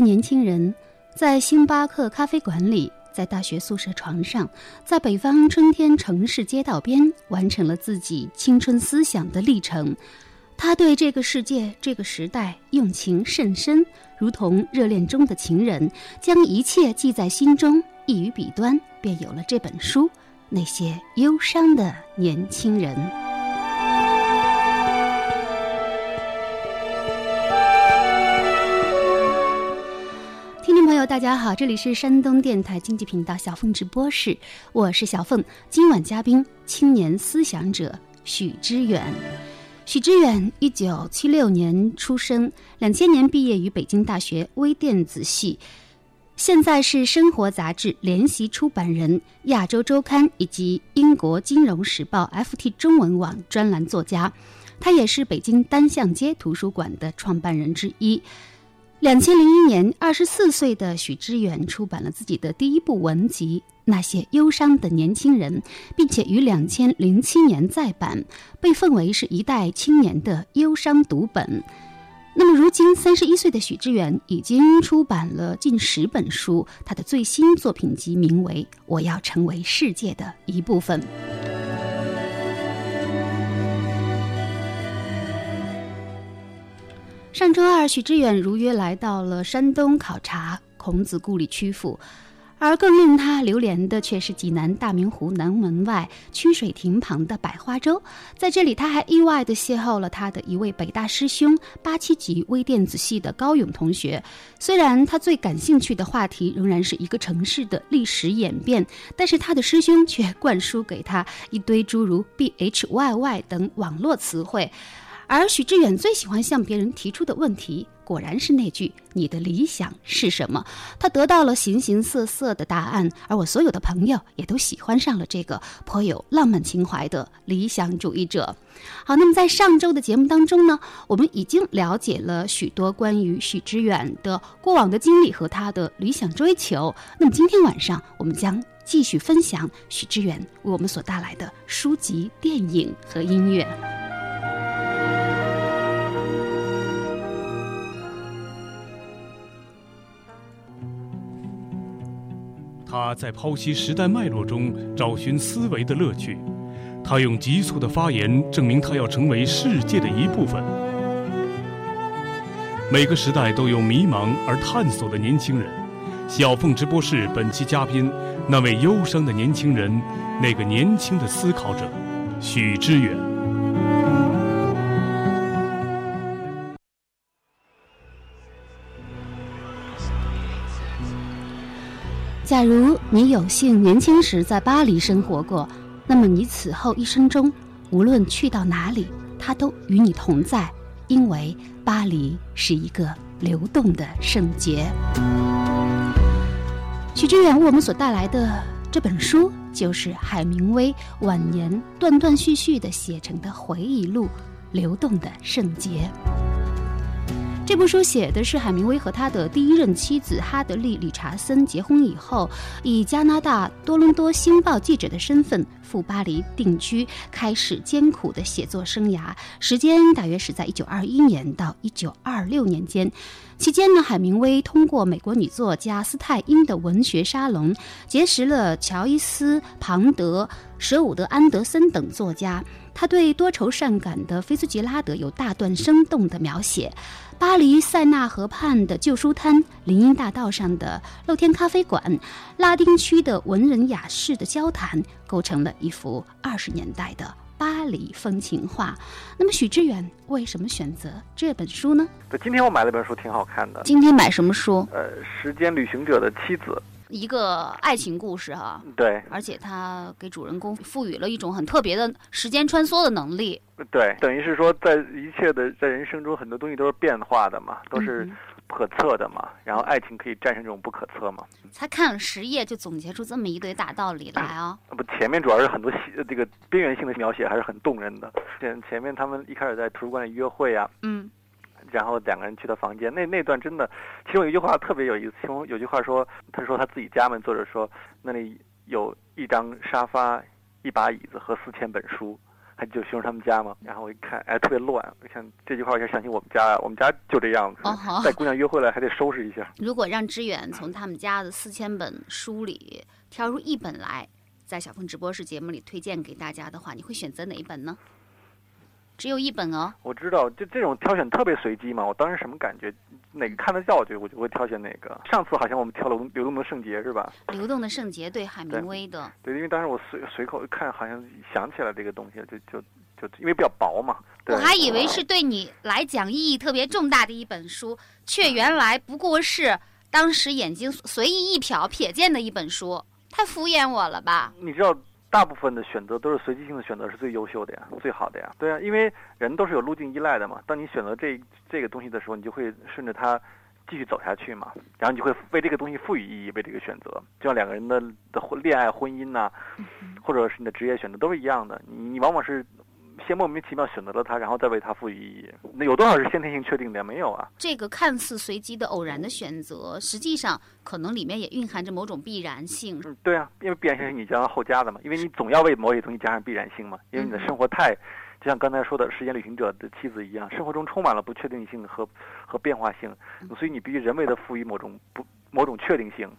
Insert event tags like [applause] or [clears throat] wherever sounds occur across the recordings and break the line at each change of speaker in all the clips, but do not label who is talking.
年轻人在星巴克咖啡馆里，在大学宿舍床上，在北方春天城市街道边，完成了自己青春思想的历程。他对这个世界、这个时代用情甚深，如同热恋中的情人，将一切记在心中，一于笔端，便有了这本书《那些忧伤的年轻人》。大家好，这里是山东电台经济频道小凤直播室，我是小凤。今晚嘉宾，青年思想者许知远。许知远，一九七六年出生，两千年毕业于北京大学微电子系，现在是《生活》杂志联席出版人，《亚洲周刊》以及英国《金融时报》FT 中文网专栏作家。他也是北京单向街图书馆的创办人之一。两千零一年，二十四岁的许知远出版了自己的第一部文集《那些忧伤的年轻人》，并且于两千零七年再版，被奉为是一代青年的忧伤读本。那么，如今三十一岁的许知远已经出版了近十本书，他的最新作品集名为《我要成为世界的一部分》。上周二，许知远如约来到了山东考察孔子故里曲阜，而更令他流连的却是济南大明湖南门外曲水亭旁的百花洲。在这里，他还意外地邂逅了他的一位北大师兄，八七级微电子系的高勇同学。虽然他最感兴趣的话题仍然是一个城市的历史演变，但是他的师兄却灌输给他一堆诸如 B H Y Y 等网络词汇。而许知远最喜欢向别人提出的问题，果然是那句“你的理想是什么”。他得到了形形色色的答案，而我所有的朋友也都喜欢上了这个颇有浪漫情怀的理想主义者。好，那么在上周的节目当中呢，我们已经了解了许多关于许知远的过往的经历和他的理想追求。那么今天晚上，我们将继续分享许知远为我们所带来的书籍、电影和音乐。
他在剖析时代脉络中找寻思维的乐趣，他用急促的发言证明他要成为世界的一部分。每个时代都有迷茫而探索的年轻人。小凤直播室本期嘉宾，那位忧伤的年轻人，那个年轻的思考者，许知远。
假如你有幸年轻时在巴黎生活过，那么你此后一生中，无论去到哪里，它都与你同在，因为巴黎是一个流动的圣洁。许知远为我们所带来的这本书，就是海明威晚年断断续续的写成的回忆录《流动的圣洁》。这部书写的是海明威和他的第一任妻子哈德利·理查森结婚以后，以加拿大多伦多星报记者的身份赴巴黎定居，开始艰苦的写作生涯。时间大约是在一九二一年到一九二六年间。期间呢，海明威通过美国女作家斯泰因的文学沙龙，结识了乔伊斯、庞德、舍伍德·安德森等作家。他对多愁善感的菲茨杰拉德有大段生动的描写。巴黎塞纳河畔的旧书摊、林荫大道上的露天咖啡馆、拉丁区的文人雅士的交谈，构成了一幅二十年代的巴黎风情画。那么，许知远为什么选择这本书呢？
对，今天我买了本书，挺好看的。
今天买什么书？
呃，时间旅行者的妻子。
一个爱情故事哈，
对，
而且他给主人公赋予了一种很特别的时间穿梭的能力，
对，等于是说，在一切的在人生中很多东西都是变化的嘛，都是不可测的嘛，然后爱情可以战胜这种不可测嘛。
才看了十页就总结出这么一堆大道理来啊！
不，前面主要是很多细这个边缘性的描写还是很动人的。前前面他们一开始在图书馆里约会啊，
嗯，
然后两个人去他房间，那那段真的，其中有一句话特别有意思，其中有句话说，他说他自己家门，作者说那里有一张沙发、一把椅子和四千本书。他就形容他们家嘛，然后我一看，哎，特别乱。我想这句话，我就想起我们家，我们家就这样子，带姑娘约会了还得收拾一下。
如果让知远从他们家的四千本书里挑出一本来，在小峰直播室节目里推荐给大家的话，你会选择哪一本呢？只有一本哦。
我知道，就这种挑选特别随机嘛。我当时什么感觉，哪个看得到就我就会挑选哪个。上次好像我们挑了《流动的圣洁》是吧？
流动的圣洁对海明威的。
对，因为当时我随随口看，好像想起来这个东西，就就就因为比较薄嘛。
我还以为是对你来讲意义特别重大的一本书，却原来不过是当时眼睛随意一瞟瞥见的一本书，太敷衍我了吧？
你知道。大部分的选择都是随机性的选择是最优秀的呀，最好的呀。对啊，因为人都是有路径依赖的嘛。当你选择这这个东西的时候，你就会顺着它继续走下去嘛。然后你就会为这个东西赋予意义，为这个选择。就像两个人的的婚恋爱、婚姻呐，或者是你的职业选择都是一样的。你你往往是。先莫名其妙选择了它，然后再为它赋予意义。那有多少是先天性确定的？没有啊。
这个看似随机的偶然的选择，实际上可能里面也蕴含着某种必然性。
嗯，对啊，因为必然性是你将后加的嘛。因为你总要为某些东西加上必然性嘛。因为你的生活太，就像刚才说的时间旅行者的妻子一样，生活中充满了不确定性和和变化性，所以你必须人为的赋予某种不。某种确定性，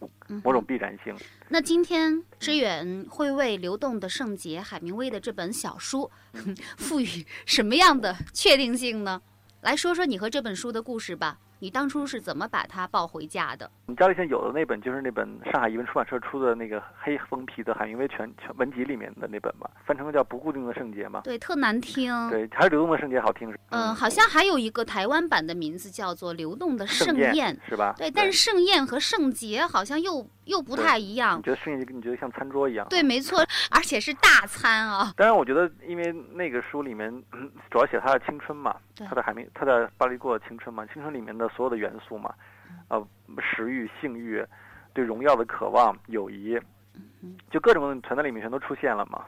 某种必然性。
那今天知远会为《流动的圣洁》海明威的这本小书 [laughs] 赋予什么样的确定性呢？来说说你和这本书的故事吧。你当初是怎么把它抱回家的？
我们家里现在有的那本就是那本上海译文出版社出的那个黑封皮的海明威全全文集里面的那本吧，翻成叫《不固定的圣洁》嘛。
对，特难听。
对，还是《流动的圣洁》好听。
嗯，好像还有一个台湾版的名字叫做《流动的盛宴》，
是吧？
对，但是盛宴和圣洁好像又又不太一样。
你觉得盛宴你觉得像餐桌一样？
对，没错，而且是大餐啊。
当然，我觉得因为那个书里面 [clears throat] 主要写他的青春嘛，他的海明，他的巴黎过的青春嘛，青春里面的所有的元素嘛。呃，食欲、性欲，对荣耀的渴望、友谊，就各种各存在里面全都出现了嘛。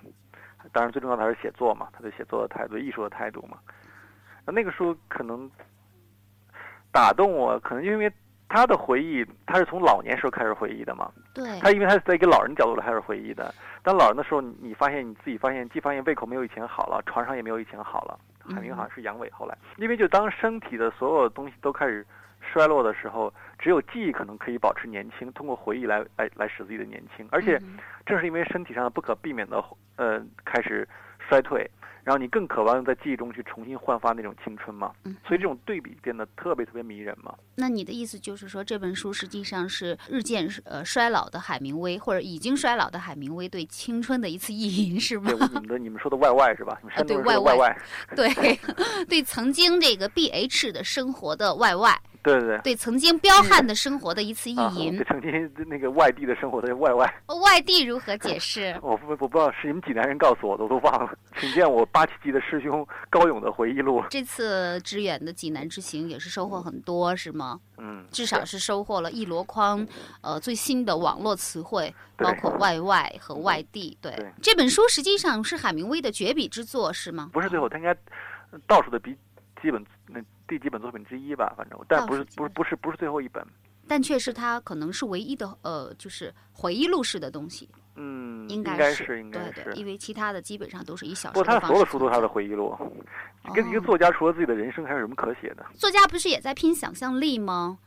当然，最重要的还是写作嘛，他对写作的态度、艺术的态度嘛。那那个书可能打动我，可能因为他的回忆，他是从老年时候开始回忆的嘛。
对。
他因为他是在一个老人角度来开始回忆的。当老人的时候，你发现你自己发现，既发现胃口没有以前好了，床上也没有以前好了。海明好像是阳痿，后来，因为就当身体的所有东西都开始。衰落的时候，只有记忆可能可以保持年轻，通过回忆来来来使自己的年轻。而且，正是因为身体上的不可避免的呃开始衰退，然后你更渴望在记忆中去重新焕发那种青春嘛。所以这种对比变得特别特别迷人嘛。
那你的意思就是说，这本书实际上是日渐呃衰老的海明威，或者已经衰老的海明威对青春的一次意淫，是吗？
对，你们的你们说的 YY 是吧？
对
外
外，对 [laughs] 对，[laughs] 曾经这个 B H 的生活的外外。
对对对，
对曾经彪悍的生活的一次意淫，
对曾经那个外地的生活的外外，
外地如何解释？[laughs]
我不我不知道是你们济南人告诉我的，我都忘了。请见我八七级的师兄高勇的回忆录。
这次支援的济南之行也是收获很多，是吗？
嗯，
至少是收获了一箩筐，呃，最新的网络词汇，包括外外和外地。对，这本书实际上是海明威的绝笔之作，是吗？
不是最后，他应该倒数的比基本那。第几本作品之一吧，反正，但不是不是不是不是最后一本，
但却是他可能是唯一的呃，就是回忆录式的东西。
嗯，
应
该
是
应该是，
对对，因为其他的基本上都是以小
说。不，他所有的书都是他的回忆录。跟一个作家除了自己的人生还有什么可写的？
作家不是也在拼想象力吗？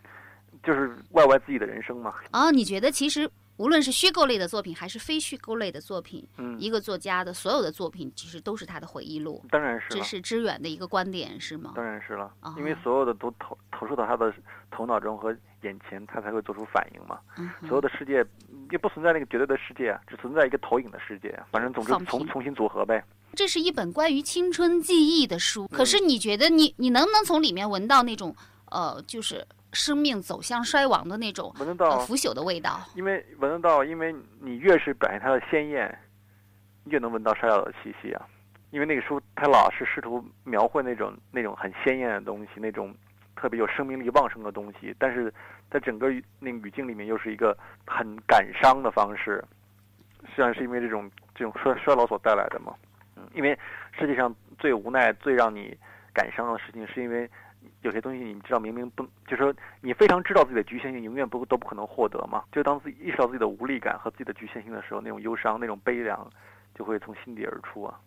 就是外外自己的人生嘛。
哦，你觉得其实？无论是虚构类的作品还是非虚构类的作品，
嗯，
一个作家的所有的作品其实都是他的回忆录。
当然是，
这是知远的一个观点，是吗？
当然是了，因为所有的都投投射到他的头脑中和眼前，他才会做出反应嘛。所有的世界也不存在那个绝对的世界，只存在一个投影的世界。反正总之重重新组合呗。
这是一本关于青春记忆的书，可是你觉得你你能不能从里面闻到那种呃，就是？生命走向衰亡的那种
闻得到
腐朽的味道，
因为闻得到，因为你越是表现它的鲜艳，越能闻到衰老的气息啊。因为那个书它老是试图描绘那种那种很鲜艳的东西，那种特特别有生命力旺盛的东西，但是在整个语那个语境里面又是一个很感伤的方式，实际上是因为这种这种衰衰老所带来的嘛。嗯，因为世界上最无奈、最让你感伤的事情，是因为有些东西你知道明明不，就是说你非常知道自己的局限性，永远不都不可能获得嘛。就当自己意识到自己的无力感和自己的局限性的时候，那种忧伤、那种悲凉，就会从心底而出啊。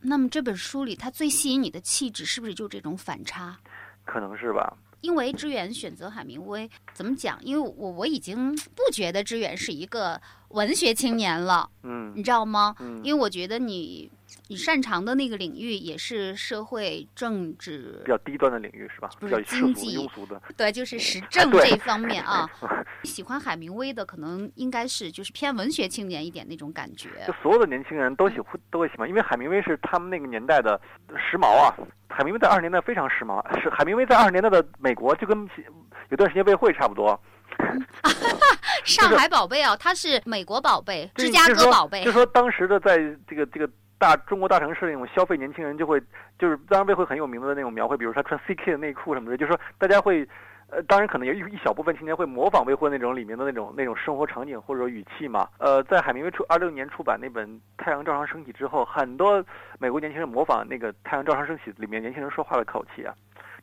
那么这本书里，它最吸引你的气质是不是就这种反差？
可能是吧。
因为知远选择海明威，怎么讲？因为我我已经不觉得知远是一个文学青年了，
嗯
你知道吗？
嗯
因为我觉得你你擅长的那个领域也是社会政治
比，较低端的领域是吧？比较
经济
庸俗的。
对，就是时政
对
这方面啊。[laughs] 喜欢海明威的，可能应该是就是偏文学青年一点那种感觉。
就所有的年轻人都喜欢都会喜欢，因为海明威是他们那个年代的时髦啊。海明威在二十年代非常时髦，是海明威在二十年代的美国就跟有段时间魏会差不多。[laughs] [laughs]
上海宝贝啊，他是美国宝贝，芝加哥宝贝
就。说当时的在这个这个大中国大城市那种消费年轻人就会，就是当然魏慧很有名的那种描绘，比如说他穿 CK 的内裤什么的，就是说大家会。呃，当然可能有一一小部分青年会模仿未婚那种里面的那种那种生活场景或者语气嘛。呃，在海明威出二六年出版那本《太阳照常升起》之后，很多美国年轻人模仿那个《太阳照常升起》里面年轻人说话的口气啊，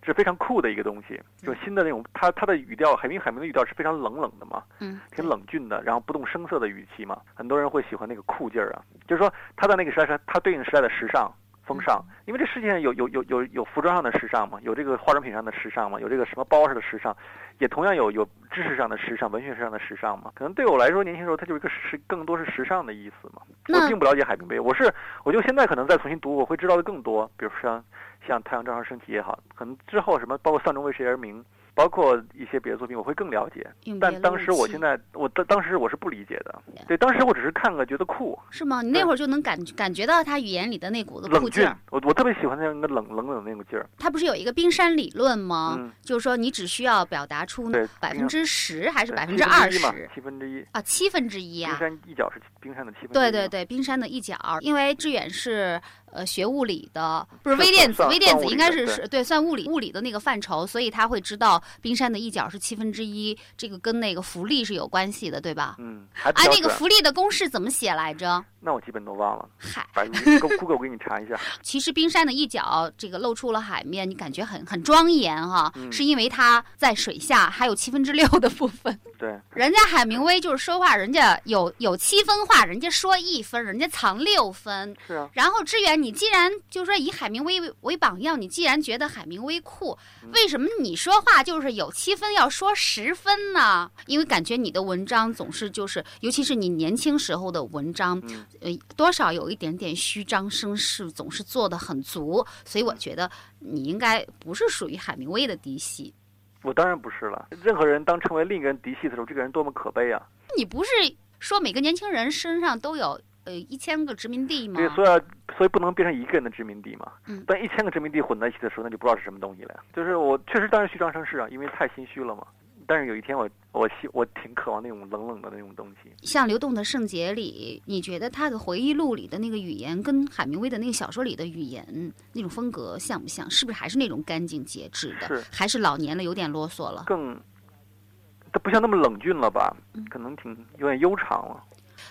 是非常酷的一个东西。就新的那种，他他的语调，海明海明的语调是非常冷冷的嘛，
嗯，
挺冷峻的，然后不动声色的语气嘛，很多人会喜欢那个酷劲儿啊。就是说，他在那个时代是他对应时代的时尚风尚，因为这世界上有有有有有服装上的时尚嘛，有这个化妆品上的时尚嘛，有这个什么包上的时尚，也同样有有知识上的时尚、文学上的时尚嘛。可能对我来说，年轻时候它就是一个时更多是时尚的意思嘛。我并不了解海明威，我是我就现在可能再重新读，我会知道的更多，比如说像像《太阳照常升起》也好，可能之后什么包括《丧钟为谁而鸣》。包括一些别的作品，我会更了解。但当时我现在，我当当时我是不理解的。对，当时我只是看了觉得酷，
是吗？你那会儿就能感感觉到他语言里的那股子酷
冷峻
劲儿。。
我我特别喜欢那样一个冷冷冷的那股劲儿。
他不是有一个冰山理论吗？
嗯
就是说你只需要表达出
对
百分之十还是百分之二十，
七分之一。
啊，七分之一啊
冰
啊。
山一角是冰山的七分之一。
对对。对，冰山的一角，因为志远是呃学物理的，不是
是
微电子，微电子应该是是对算物理物理的那个范畴，所以他会知道冰山的一角是七分之一，这个跟那个浮力是有关系的，对吧？
嗯，还
啊，那个浮力的公式怎么写来着？
那我基本都忘了，
嗨，
百度 Google 给你查一下。[laughs]
其实冰山的一角这个露出了海面，你感觉很很庄严哈，
嗯
是因为它在水下还有七分之六的部分。[laughs]
对，
人家海明威就是说话，人家有有七分话，人家说一分，人家藏六分。
是啊。
然后志远，你既然就是说以海明威为为榜样，你既然觉得海明威酷，
嗯
为什么你说话就是有七分要说十分呢？因为感觉你的文章总是就是，尤其是你年轻时候的文章，
嗯
呃，多少有一点点虚张声势，总是做的很足，所以我觉得你应该不是属于海明威的嫡系。
我当然不是了。任何人当成为另一个人嫡系的时候，这个人多么可悲啊！
你不是说每个年轻人身上都有呃一千个殖民地嘛？
对，所以要所以不能变成一个人的殖民地嘛。
嗯
当一千个殖民地混在一起的时候，那就不知道是什么东西了。就是我确实当时虚张声势啊，因为太心虚了嘛。但是有一天我我希我挺渴望那种冷冷的那种东西。
像《流动的圣洁》里，你觉得他的回忆录里的那个语言跟海明威的那个小说里的语言那种风格像不像？是不是还是那种干净节制的？
是
还是老年了有点啰嗦了？
更，他不像那么冷峻了吧
嗯？
可能挺有点悠长了。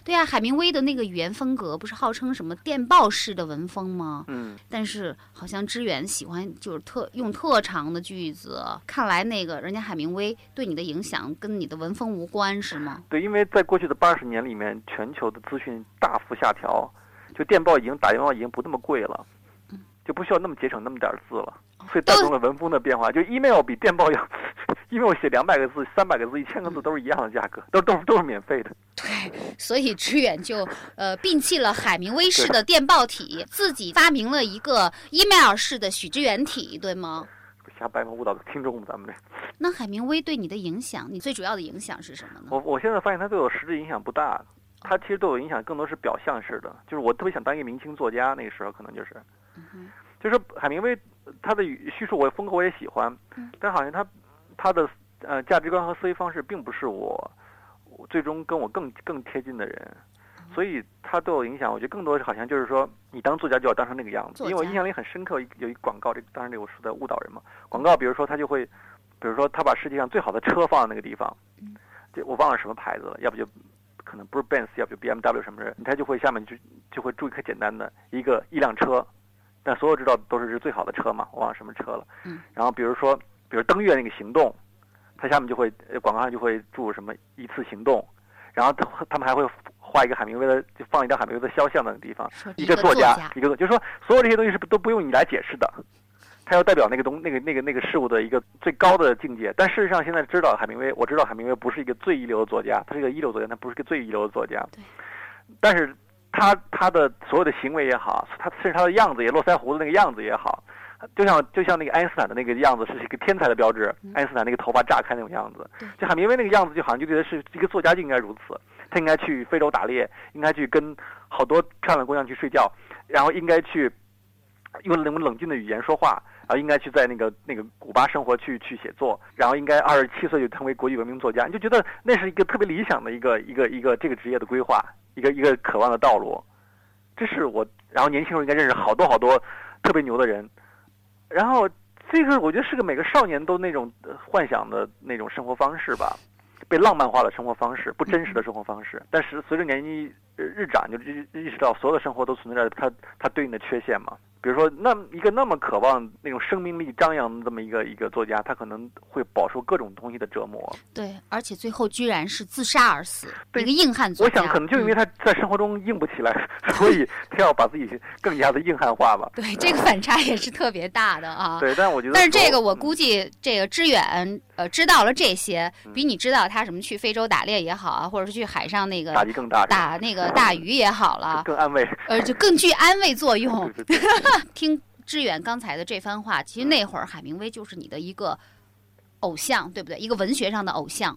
对啊，海明威的那个语言风格不是号称什么电报式的文风吗？
嗯，
但是好像知远喜欢就是特用特长的句子，看来那个人家海明威对你的影响跟你的文风无关是吗？
对，因为在过去的八十年里面，全球的资讯大幅下调，就电报已经打电话已经不那么贵了，就不需要那么节省那么点儿字了，所以带动了文风的变化。就 email 比电报要，email 写两百个字、三百个字、一千个字都是一样的价格，都都是都是免费的。
对所以知远就呃摒弃了海明威式的电报体，自己发明了一个 email 式的许知远体，对吗？
瞎掰嘛，误导听众，咱们这。
那海明威对你的影响，你最主要的影响是什么呢？
我我现在发现他对我实质影响不大，他其实对我影响更多是表象式的，就是我特别想当一个明星作家，那个时候可能就是，就是海明威他的叙述我风格我也喜欢
嗯，
但好像他他的呃价值观和思维方式并不是我我最终跟我更更贴近的人。所以他对我影响，我觉得更多是好像就是说，你当作家就要当成那个样子。因为我印象里很深刻，有一广告，这当然这我说在误导人嘛。广告，比如说他就会比如说他把世界上最好的车放在那个地方，
嗯
就我忘了什么牌子了，要不就可能不是 Benz，要不就 BMW 什么的，他就会下面就就会注一个简单的一个一辆车，但所有知道都是是最好的车嘛，我忘了什么车了。
嗯。
然后比如说，比如登月那个行动，它下面就会呃广告上就会注什么一次行动，然后他他们还会画一个海明威的，就放一张海明威的肖像的那个地方。一
个作
家，一个作，就是说所有这些东西是都不用你来解释的，它要代表那个东那个那个那个事物的一个最高的境界。但事实上，现在知道海明威，我知道海明威不是一个最一流的作家，他是一个一流作家，他不是个最一流的作家。
对。
但是他他的所有的行为也好，他甚至他的样子也络腮胡子那个样子也好，就像就像那个爱因斯坦的那个样子是一个天才的标志，爱因斯坦那个头发炸开那种样子，就海明威那个样子就好像就觉得是一个作家就应该如此。他应该去非洲打猎，应该去跟好多漂亮姑娘去睡觉，然后应该去用那种冷静的语言说话，然后应该去在那个那个古巴生活去去写作，然后应该二十七岁就成为国际闻名作家，你就觉得那是一个特别理想的一个一个一个这个职业的规划，一个一个渴望的道路。这是我，然后年轻时候应该认识好多好多特别牛的人，然后这个我觉得是个每个少年都那种幻想的那种生活方式吧。被浪漫化的生活方式，不真实的生活方式。但是随着年纪日长，就意意识到所有的生活都存在着它它对应的缺陷嘛。比如说，那一个那么渴望那种生命力张扬的这么一个一个作家，他可能会饱受各种东西的折磨。
对，而且最后居然是自杀而死，
对
一个硬汉作家。
我想，可能就因为
嗯
他在生活中硬不起来，[laughs] 所以他要把自己更加的硬汉化吧。[laughs]
对这个反差也是特别大的啊。
对，但我觉得，
但是这个我
嗯
估计，这个知远呃知道了这些，
嗯
比你知道他什么去非洲打猎也好啊，或者是去海上那个
打击更大，
打那个大鱼也好了，
更安慰。
呃，就更具安慰作用。[laughs]
对对对 [laughs]
听志远刚才的这番话，其实那会儿海明威就是你的一个偶像，对不对？一个文学上的偶像。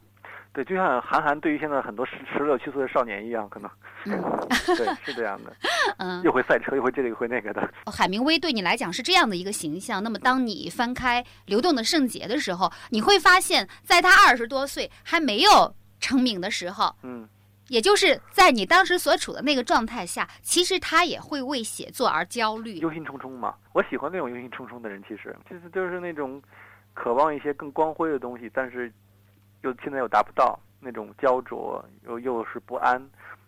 对，就像韩寒对于现在很多十十六七岁的少年一样，可能，
嗯 [laughs]
对，是这样的，[laughs]
嗯，
又会赛车，又会这个，又会那个的。
海明威对你来讲是这样的一个形象。那么，当你翻开《流动的圣洁》的时候，你会发现，在他二十多岁还没有成名的时候，
嗯，
也就是在你当时所处的那个状态下，其实他也会为写作而焦虑。
忧心忡忡嘛，我喜欢那种忧心忡忡的人，其实就是就是那种渴望一些更光辉的东西，但是又现在又达不到那种焦灼，又又是不安，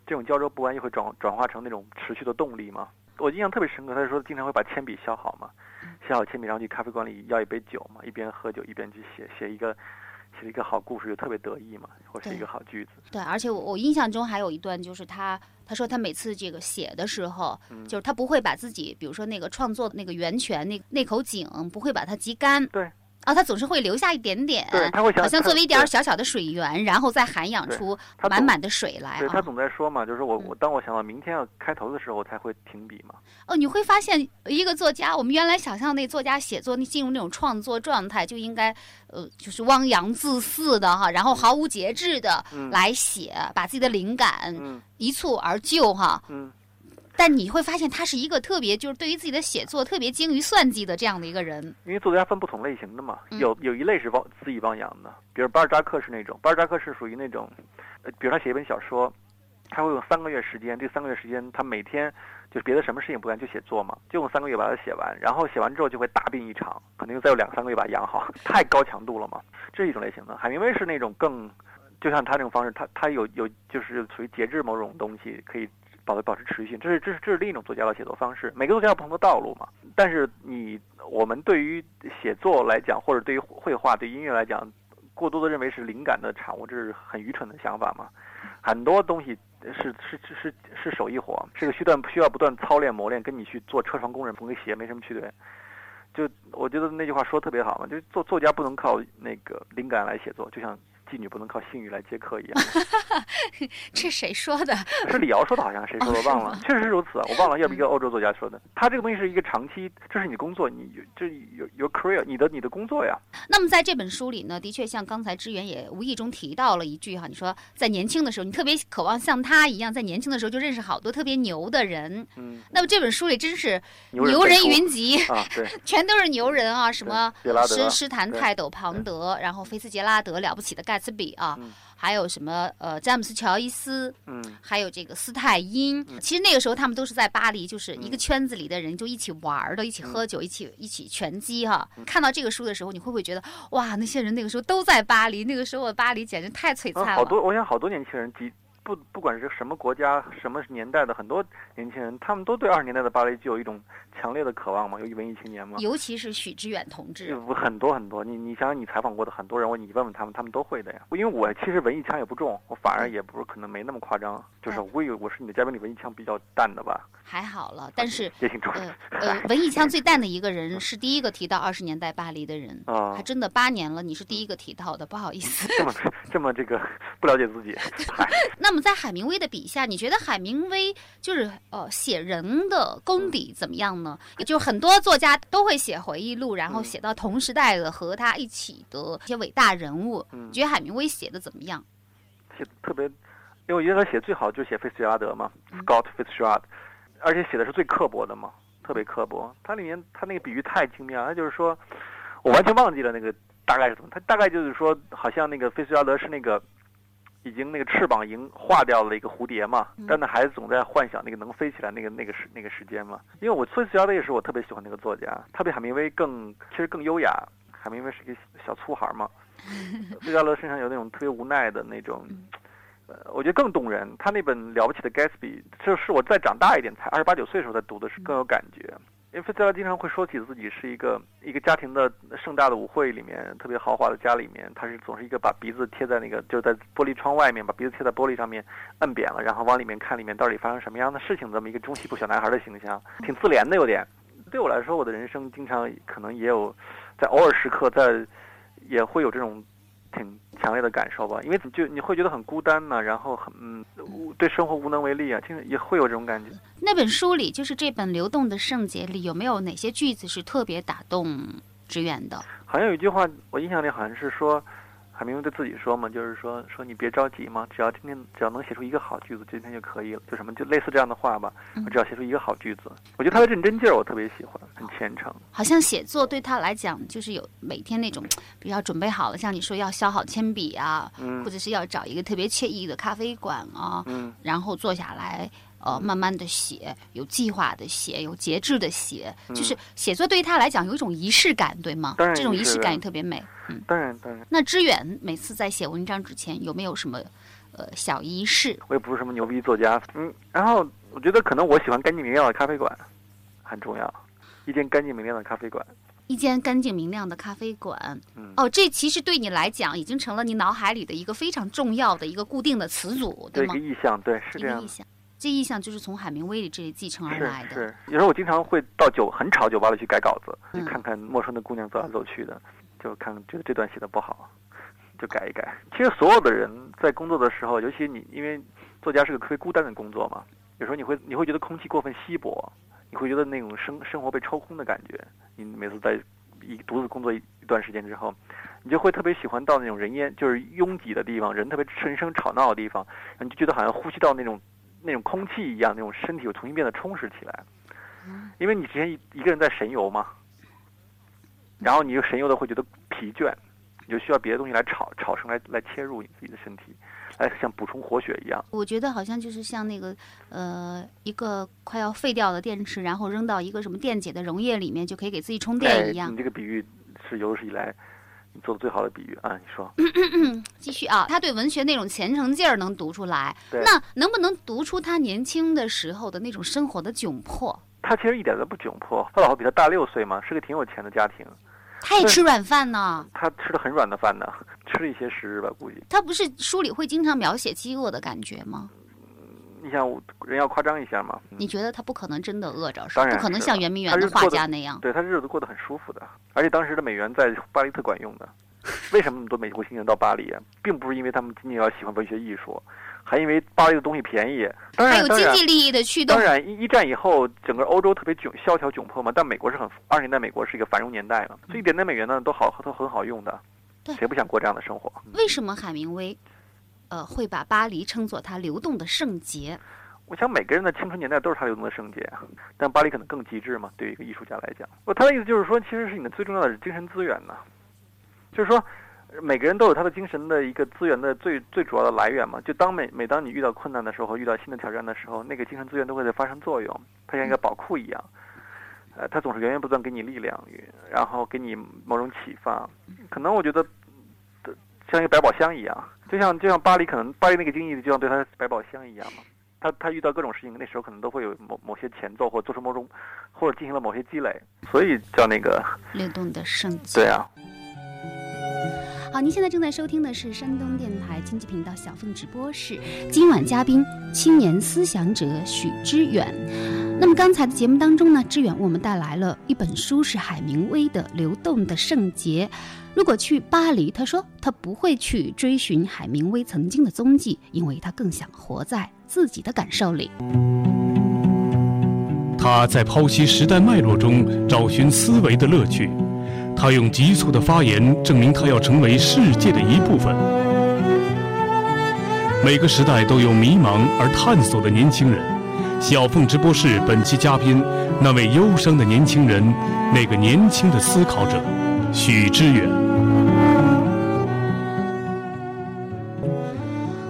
这种焦灼不安又会转转化成那种持续的动力嘛。我印象特别深刻，他说经常会把铅笔削好嘛，削好铅笔，然后去咖啡馆里要一杯酒嘛，一边喝酒一边去写写一个写一个好故事，就特别得意嘛，或是一个好句子。
对，而且我我印象中还有一段，就是他他说他每次这个写的时候，
嗯
就是他不会把自己，比如说那个创作的那个源泉，那那口井不会把它挤干。
对。
啊，他总是会留下一点点，
对他会想
好像作为一点儿小小的水源，然后再涵养出满满的水来
对他
啊。
总在说嘛，就是我
嗯
我当我想到明天要开头的时候，我才会停笔嘛。
哦，你会发现一个作家，我们原来想象那作家写作，那进入那种创作状态，就应该呃，就是汪洋恣肆的哈，然后毫无节制的
嗯
来写，把自己的灵感
嗯
一蹴而就哈。
嗯。
但你会发现，他是一个特别，就是对于自己的写作特别精于算计的这样的一个人。
因为作家分不同类型的嘛，
嗯
有有一类是汪自己汪洋的，比如巴尔扎克是那种，巴尔扎克是属于那种，呃，比如他写一本小说，他会用三个月时间，这三个月时间他每天就别的什么事情不干就写作嘛，就用三个月把它写完，然后写完之后就会大病一场，可能又再有两三个月把它养好，太高强度了嘛，这是一种类型的。海明威是那种更，就像他这种方式，他他有有就是属于节制某种东西可以。保保持持续性，这是这是这是另一种作家的写作方式。每个作家有不同的道路嘛。但是你我们对于写作来讲，或者对于绘画、对音乐来讲，过多的认为是灵感的产物，这是很愚蠢的想法嘛。很多东西是是是是手艺活，这个需断需要不断操练磨练，跟你去做车床工人缝个鞋没什么区别。就我觉得那句话说的特别好嘛，就作作家不能靠那个灵感来写作，就像妓女不能靠性欲来接客一样。
这 [laughs] 谁说的？[laughs]
是李敖说的，好像谁说的忘了，确实是如此。我忘了，要不一个欧洲作家说的。他这个东西是一个长期，这是你工作，你这有有 career，你的你的工作呀。
那么在这本书里呢，的确像刚才知远也无意中提到了一句哈，你说在年轻的时候，你特别渴望像他一样，在年轻的时候就认识好多特别牛的人。
嗯，
那么这本书里真是
牛
牛人云 [laughs] 集，
啊，对，
全都是牛人啊，什么施施坦泰斗庞德，然后菲茨杰拉德，了不起的盖茨比啊
嗯，
还有什么呃詹姆斯乔伊斯，
嗯，
还有这个斯泰因。其实那个时候他们都是在巴黎，就是一个
嗯
圈子里的人就一起玩儿的，一起喝酒，一起一起拳击哈。看到这个书的时候，你会不会觉得哇，那些人那个时候都在巴黎，那个时候的巴黎简直太璀璨了。
啊好多，我想好多年轻人，几不不管是什么国家、什么年代的，很多年轻人，他们都对二十年代的巴黎具有一种强烈的渴望嘛，有文艺青年吗。
尤其是许知远同志，
有很多很多，你你想想，你采访过的很多人，我你问问他们，他们都会的呀。因为我其实文艺腔也不重，我反而也不是可能没那么夸张，就是我以为我是你的嘉宾里文艺腔比较淡的吧，
还好了。但是
也挺重
呃呃，文艺腔最淡的一个人 [laughs] 是第一个提到二十年代巴黎的人，
啊
还，真的八年了，你是第一个提到的，不好意思。
这么这么这个 [laughs] 不了解自己，[laughs]
那么在海明威的笔下，你觉得海明威就是呃写人的功底怎么样呢？也就很多作家都会写回忆录，然后
嗯
写到同时代的和他一起的一些伟大人物。
嗯
你觉得海明威写的怎么样？
写的特别，因为我觉得他写最好就是写菲茨杰拉德嘛
嗯
，Scott Fitzgerald，而且写的是最刻薄的嘛，特别刻薄。他里面他那个比喻太精妙，他就是说，我完全忘记了那个大概是怎么，他大概就是说，好像那个菲茨杰拉德是那个。已经那个翅膀已经化掉了一个蝴蝶嘛，
嗯
但那孩子总在幻想那个能飞起来那个那个时那个时间嘛。因为我菲茨杰拉德也是我特别喜欢那个作家，他比海明威更其实更优雅。海明威是一个小粗孩嘛，菲茨杰拉德身上有那种特别无奈的那种呃，我觉得更动人。他那本《了不起的 Gatsby》，这是我再长大一点才二十八九岁的时候才读的，是更有感觉。因为菲茨杰拉经常会说起自己是一个一个家庭的盛大的舞会里面，特别豪华的家里面，他是总是一个把鼻子贴在那个就是在玻璃窗外面，把鼻子贴在玻璃上面，摁扁了，然后往里面看里面到底发生什么样的事情，这么一个中西部小男孩的形象，挺自怜的有点。对我来说，我的人生经常可能也有在偶尔时刻在也会有这种挺强烈的感受吧，因为就你会觉得很孤单呢、然后很嗯无对生活无能为力啊，经常也会有这种感觉。
那本书里，就是这本《流动的圣洁》里，有没有哪些句子是特别打动职员的？
好像有一句话，我印象里好像是说，海明威对自己说嘛，就是说说你别着急嘛，只要今天只要能写出一个好句子，今天就可以了，就什么就类似这样的话吧。我只要写出一个好句子，我觉得他的认真劲儿我特别喜欢，很虔诚。
好像写作对他来讲，就是有每天那种，比如要准备好了，像你说要削好铅笔啊，
嗯
或者是要找一个特别惬意的咖啡馆啊，
嗯，
然后坐下来，呃，慢慢的写，有计划的写，有节制的写，就是写作对于他来讲有一种仪式感，对吗？
嗯当然
这种仪式感也特别美。嗯，
当然当然，
那知远每次在写文章之前有没有什么呃小仪式？
我也不是什么牛逼作家，嗯，然后我觉得可能我喜欢干净明亮的咖啡馆，很重要，一间干净明亮的咖啡馆。
一间干净明亮的咖啡馆。
嗯
哦，这其实对你来讲已经成了你脑海里的一个非常重要的一个固定的词组，对吗
一个？意象，对，是这样的。
一个意象，这意象就是从海明威里这里继承而来的。
是，有时候我经常会到酒很吵酒吧里去改稿子，
嗯
去看看陌生的姑娘走来走去的，就看觉得这段写的不好，就改一改。其实所有的人在工作的时候，尤其你因为作家是个特别孤单的工作嘛，有时候你会你会觉得空气过分稀薄，你会觉得那种生生活被抽空的感觉。你每次在一独自工作一一段时间之后，你就会特别喜欢到那种人烟就是拥挤的地方，人特别人声吵闹的地方，你就觉得好像呼吸到那种那种空气一样，那种身体又重新变得充实起来。因为你之前一一个人在神游嘛，然后你就神游的会觉得疲倦，你就需要别的东西来炒炒声来来切入你自己的身体，来像补充活血一样。
我觉得好像就是像那个呃一个快要废掉的电池，然后扔到一个什么电解的溶液里面，就可以给自己充电一样
哎你。这个比喻是有史以来你做的最好的比喻啊！你说 [coughs]
继续啊，他对文学那种虔诚劲儿能读出来，那能不能读出他年轻的时候的那种生活的窘迫？
他其实一点都不窘迫，他老婆比他大六岁嘛，是个挺有钱的家庭，
他也吃软饭呢，
他吃的很软的饭呢，吃了一些时日吧，估计。
他不是书里会经常描写饥饿的感觉吗？
你想人要夸张一下嘛，嗯
你觉得他不可能真的饿着，是吧不可能像圆明园的画家那样。
对他日子过得很舒服的，而且当时的美元在巴黎特管用的。为什么那么多美国青年到巴黎啊？并不是因为他们仅仅要喜欢文学艺术，还因为巴黎的东西便宜。当然，
还有经，济利益的驱动
当。然一一战以后，整个欧洲特别窘萧条窘迫嘛，但美国是很二十年代美国是一个繁荣年代嘛，所以一点点美元呢都好都很好用的。
对
谁不想过这样的生活？
为什么海明威，呃，会把巴黎称作他流动的圣洁？
我想每个人的青春年代都是他流动的圣洁，但巴黎可能更极致嘛。对于一个艺术家来讲，我他的意思就是说，其实是你的最重要的精神资源呢。就是说，每个人都有他的精神的一个资源的最最主要的来源嘛。就当每每当你遇到困难的时候，遇到新的挑战的时候，那个精神资源都会在发生作用，它像一个宝库一样。呃，它总是源源不断给你力量，然后给你某种启发。可能我觉得，像一个百宝箱一样，就像就像巴黎，可能巴黎那个经济就像对他百宝箱一样嘛。他他遇到各种事情，那时候可能都会有某某些前奏，或者做出某种，或者进行了某些积累，所以叫那个
流动的圣经。
对啊。
好，您现在正在收听的是山东电台经济频道小凤直播室，今晚嘉宾青年思想者许知远。那么刚才的节目当中呢，知远为我们带来了一本书，是海明威的《流动的圣洁》。如果去巴黎，他说他不会去追寻海明威曾经的踪迹，因为他更想活在自己的感受里。
他在剖析时代脉络中找寻思维的乐趣。他用急促的发言证明他要成为世界的一部分。每个时代都有迷茫而探索的年轻人。小凤直播室本期嘉宾，那位忧伤的年轻人，那个年轻的思考者，许知远。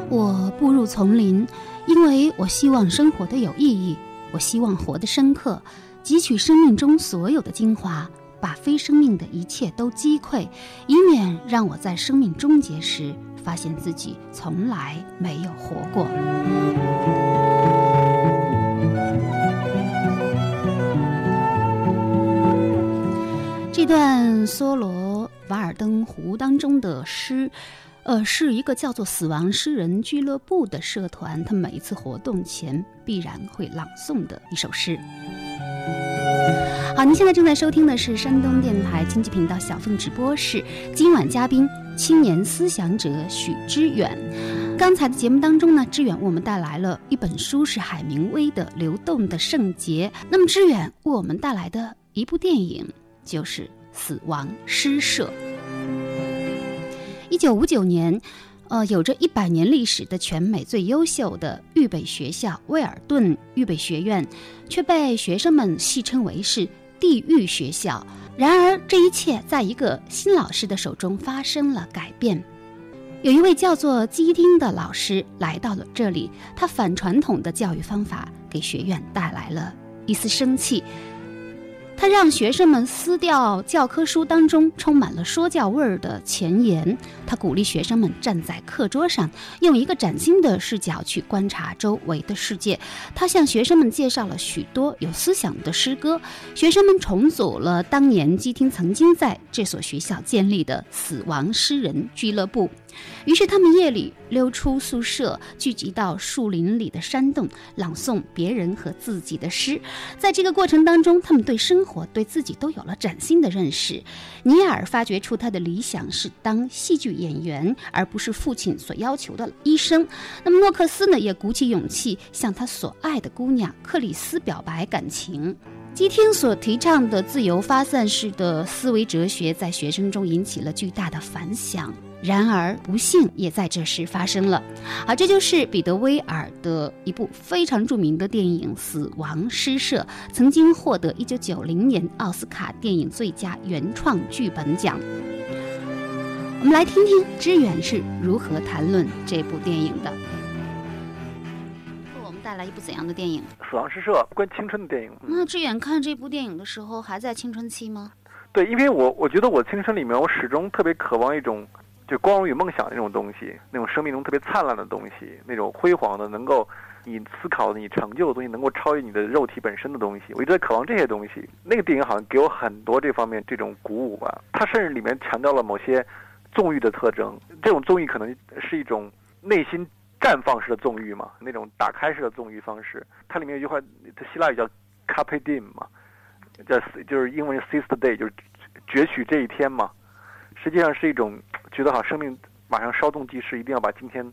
我步入丛林，因为我希望生活的有意义，我希望活得深刻，汲取生命中所有的精华。把非生命的一切都击溃，以免让我在生命终结时发现自己从来没有活过。这段梭罗瓦尔登湖当中的诗，呃，是一个叫做“死亡诗人俱乐部”的社团，他每一次活动前必然会朗诵的一首诗。好，您现在正在收听的是山东电台经济频道小凤直播室。今晚嘉宾青年思想者许知远。刚才的节目当中呢，知远为我们带来了一本书，是海明威的《流动的圣洁》。那么，知远为我们带来的一部电影就是《死亡诗社》。一九五九年，呃，有着一百年历史的全美最优秀的预备学校威尔顿预备学院，却被学生们戏称为是。地狱学校。然而，这一切在一个新老师的手中发生了改变。有一位叫做基丁的老师来到了这里，他反传统的教育方法给学院带来了一丝生气。他让学生们撕掉教科书当中充满了说教味儿的前言。他鼓励学生们站在课桌上，用一个崭新的视角去观察周围的世界。他向学生们介绍了许多有思想的诗歌。学生们重组了当年基汀曾经在这所学校建立的死亡诗人俱乐部。于是，他们夜里溜出宿舍，聚集到树林里的山洞，朗诵别人和自己的诗。在这个过程当中，他们对生活、对自己都有了崭新的认识。尼尔发掘出他的理想是当戏剧演员，而不是父亲所要求的医生。那么，诺克斯呢，也鼓起勇气向他所爱的姑娘克里斯表白感情。基汀所提倡的自由发散式的思维哲学，在学生中引起了巨大的反响。然而，不幸也在这时发生了。好，这就是彼得·威尔的一部非常著名的电影《死亡诗社》，曾经获得1990年奥斯卡电影最佳原创剧本奖。我们来听听知远是如何谈论这部电影的。为我们带来一部怎样的电影？
《死亡诗社》关青春的电影。
那志远看这部电影的时候还在青春期吗？
对，因为我我觉得我青春里面，我始终特别渴望一种。就光荣与梦想那种东西，那种生命中特别灿烂的东西，那种辉煌的，能够你思考的、你成就的东西，能够超越你的肉体本身的东西，我一直在渴望这些东西。那个电影好像给我很多这方面这种鼓舞吧。它甚至里面强调了某些纵欲的特征，这种纵欲可能是一种内心绽放式的纵欲嘛，那种打开式的纵欲方式。它里面有一句话，希腊语叫 “carpe diem” 嘛，叫就是英文 “sister day”，就是攫取这一天嘛。实际上是一种觉得好，生命马上稍纵即逝，一定要把今天。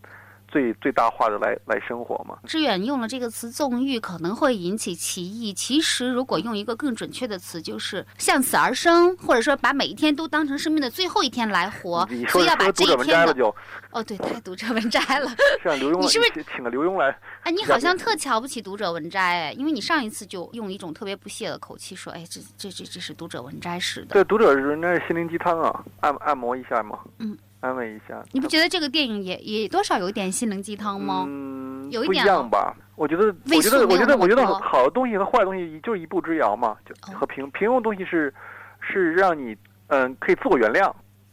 最最大化的来来生活嘛？
志远用了这个词“纵欲”，可能会引起歧义。其实，如果用一个更准确的词，就是向死而生，或者说把每一天都当成生命的最后一天来活。所以要把这一天的哦，对，太读者文摘了。[laughs]
像刘 [laughs] 墉，
你是不是
请了刘墉来？
哎，你好像特瞧不起读者文摘，哎，因为你上一次就用一种特别不屑的口气说：“哎，这这这这是读者文摘式的。”
对，读者文摘是心灵鸡汤啊，按按摩一下嘛。
嗯。
安慰一下。
你不觉得这个电影也也多少有一点心灵鸡汤吗？
嗯，有一
有一点哦
样吧？我觉得，我觉得，我觉得，我觉得好的东西和坏的东西就是一步之遥嘛，就
哦
和平平庸的东西是是让你嗯可以自我原谅，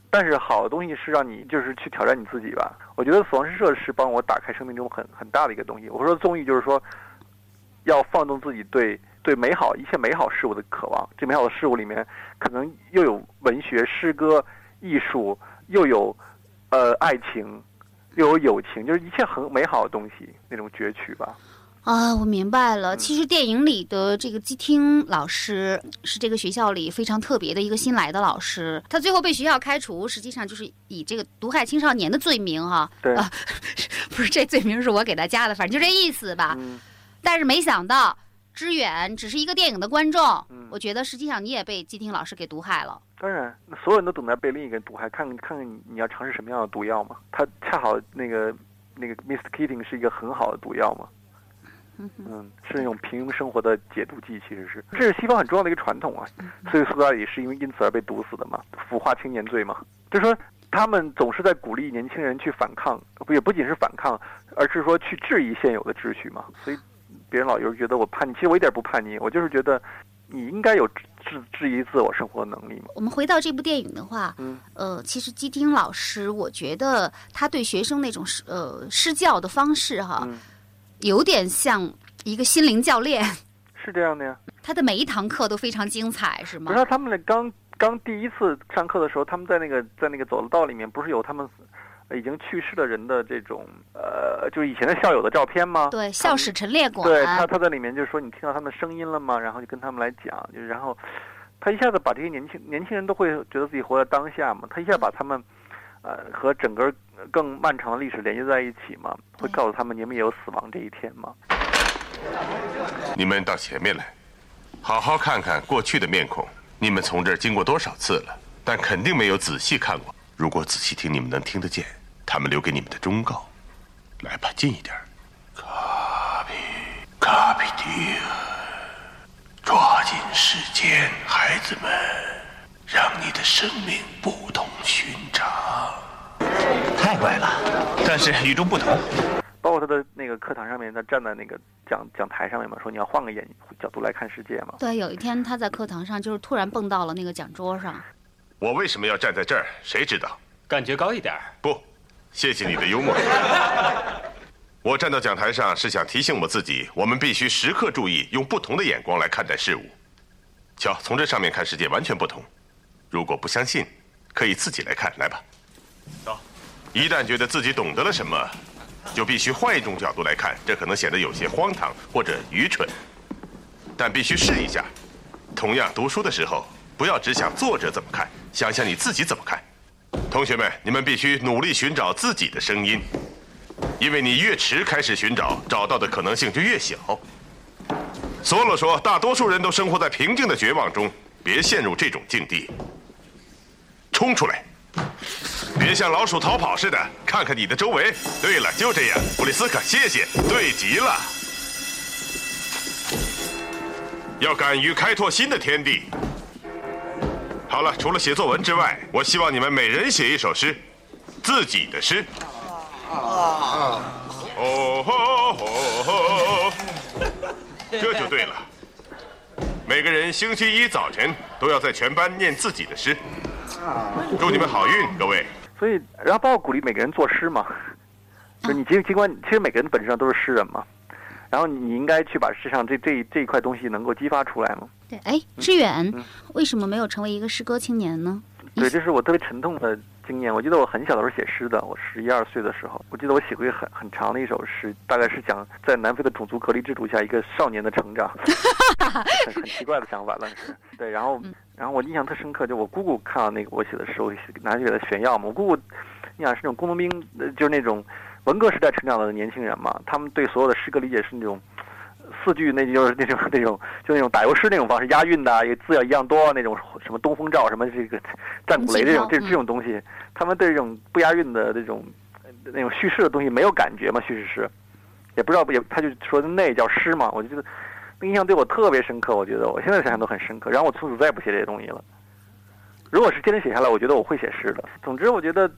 但是好的东西是让你就是去挑战你自己吧。我觉得死亡诗社是帮我打开生命中很很大的一个东西。我说综艺就是说要放纵自己对对美好一切美好事物的渴望，这美好的事物里面可能又有文学、诗歌、艺术，又有呃爱情。又有友情，就是一切很美好的东西，那种攫取吧。
啊，我明白
嗯
了。其实电影里的这个基听老师是这个学校里非常特别的一个新来的老师，他最后被学校开除，实际上就是以这个毒害青少年的罪名哈、
对
啊，[laughs] 不是这罪名是我给他加的，反正就这意思吧。
嗯，
但是没想到，知远只是一个电影的观众，
嗯
我觉得实际上你也被基汀老师给毒害了。
当然，那所有人都等待被另一个人毒害，看看看看你你要尝试什么样的毒药嘛。他恰好那个那个 Mr. Keating 是一个很好的毒药嘛。嗯，是那种平庸生活的解毒剂，其实是这是西方很重要的一个传统啊。所以苏格拉底是因为因此而被毒死的嘛，腐化青年罪嘛。就是说，他们总是在鼓励年轻人去反抗，不也不仅是反抗，而是说去质疑现有的秩序嘛。所以别人老有人觉得我叛逆，其实我一点不叛逆，我就是觉得你应该有质质质疑自我生活的能力嘛。
我们回到这部电影的话，
嗯
呃，其实基汀老师，我觉得他对学生那种施呃施教的方式哈，
嗯
有点像一个心灵教练，[laughs]
是这样的呀。
他的每一堂课都非常精彩，是吗
不是？他们那刚刚第一次上课的时候，他们在那个在那个走道里面，不是有他们呃已经去世的人的这种呃，就是以前的校友的照片吗？
对，校史陈列馆，
对他，他在里面就说你听到他们的声音了吗？然后就跟他们来讲，就是然后他一下子把这些年轻年轻人都会觉得自己活在当下嘛，他一下把他们呃和整个更漫长的历史连接在一起嘛，会告诉他们你们也有死亡这一天嘛。
你们到前面来，好好看看过去的面孔。你们从这儿经过多少次了？但肯定没有仔细看过。如果仔细听，你们能听得见他们留给你们的忠告。来吧，近一点儿。卡比，卡比迪尔，抓紧时间，孩子们，让你的生命不同寻常。
太乖了，但是与众不同。
包括他的那个课堂上面，他站在那个讲讲台上面嘛，说你要换个眼角度来看世界嘛。
对，有一天他在课堂上就是突然蹦到了那个讲桌上，
我为什么要站在这儿？谁知道？
感觉高一点。
不，谢谢你的幽默。[laughs] 我站到讲台上是想提醒我自己，我们必须时刻注意用不同的眼光来看待事物。瞧，从这上面看世界完全不同。如果不相信，可以自己来看，来吧。
走。
一旦觉得自己懂得了什么，就必须换一种角度来看，这可能显得有些荒唐或者愚蠢，但必须试一下。同样，读书的时候，不要只想作者怎么看，想想你自己怎么看。同学们，你们必须努力寻找自己的声音，因为你越迟开始寻找，找到的可能性就越小。索罗说，大多数人都生活在平静的绝望中，别陷入这种境地。冲出来！别像老鼠逃跑似的，看看你的周围。对了，就这样，布里斯克，谢谢，对极了。要敢于开拓新的天地。好了，除了写作文之外，我希望你们每人写一首诗，自己的诗。哦吼吼，这就对了。每个人星期一早晨都要在全班念自己的诗。祝你们好运，各位。
所以，然后包括鼓励每个人作诗嘛，就你尽尽管其实每个人本质上都是诗人嘛，然后你应该去把世上这这这一块东西能够激发出来嘛。
对，哎，志远
嗯
为什么没有成为一个诗歌青年呢？
对，这是我特别沉痛的经验。我记得我很小的时候写诗的，我十一二岁的时候，我记得我写过一个很很长的一首诗，大概是讲在南非的种族隔离制度下一个少年的成长，[laughs] 很很奇怪的想法，但是对，然后然后我印象特深刻，就我姑姑看到那个我写的诗，我拿去给她炫耀嘛。我姑姑，你想是那种工农兵，呃就是那种文革时代成长的年轻人嘛，他们对所有的诗歌理解是那种。四句那就是那种 [laughs] 那种就那种打油诗那种方式，押韵的啊，也字要一样多那种什么东风照什么这个战鼓雷这种这这种东西，他们对这种不押韵的这种呃那种叙事的东西没有感觉嘛，叙事诗，也不知道也他就说那叫诗嘛，我就觉得那印象对我特别深刻，我觉得我现在想想都很深刻。然后我从此再也不写这些东西了。如果是坚持写下来，我觉得我会写诗的。总之，我觉得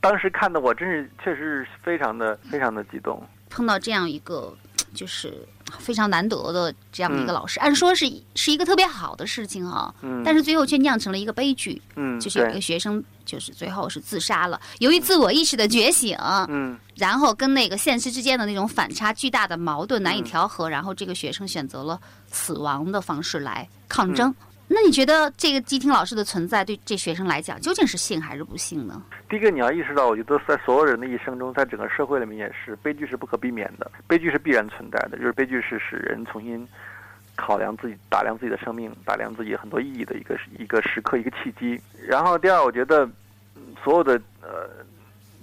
当时看的我真是确实是非常的非常的激动。
碰到这样一个就是非常难得的这样的一个
嗯。
老师，按说是是一个特别好的事情哈、
嗯，
但是最后却酿成了一个悲剧，
嗯，
就是有一个，学生就是最后是自杀了，由于自我意识的觉醒，
嗯。
然后跟那个现实之间的那种反差巨大的矛盾难以
嗯。
调和，然后这个学生选择了死亡的方式来抗争。
嗯
那你觉得这个基听老师的存在对这学生来讲究竟是幸还是不幸呢？
第一个你要意识到，我觉得在所有人的一生中，在整个社会里面也是悲剧是不可避免的，悲剧是必然存在的，就是悲剧是使人重新考量自己、打量自己的生命、打量自己很多意义的一个一个时刻、一个契机。然后第二，我觉得所有的呃，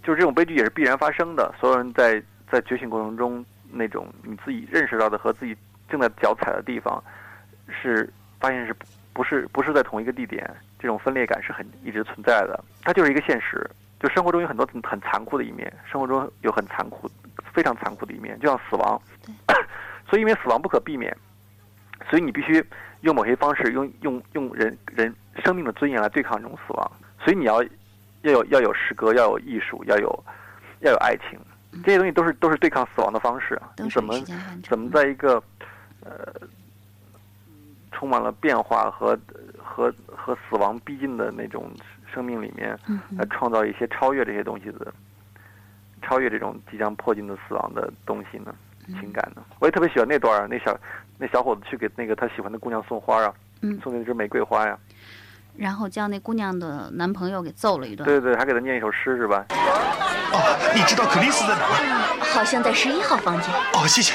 就是这种悲剧也是必然发生的，所有人在在觉醒过程中，那种你自己认识到的和自己正在脚踩的地方，是发现是不不是不是在同一个地点，这种分裂感是很一直存在的。它就是一个现实，就生活中有很多很很残酷的一面，生活中有很残酷、非常残酷的一面，就像死亡。所以因为死亡不可避免，所以你必须用某些方式，用用用人人生命的尊严来对抗这种死亡。所以你要要有要有诗歌，要有艺术，要有要有爱情，这些东西都是都是对抗死亡的方式你怎么怎么在一个呃充满了变化和和和死亡逼近的那种生命里面，
嗯
来创造一些超越这些东西的，超越这种即将迫近的死亡的东西呢？情感呢？我也特别喜欢那段儿，那小那小伙子去给那个他喜欢的姑娘送花啊，
嗯
送那支玫瑰花呀、
然后将那姑娘的男朋友给揍了一顿。
对对对，还给他念一首诗是吧？
哦，你知道克里斯在哪吗？
好像在十一号房间。
哦，谢谢。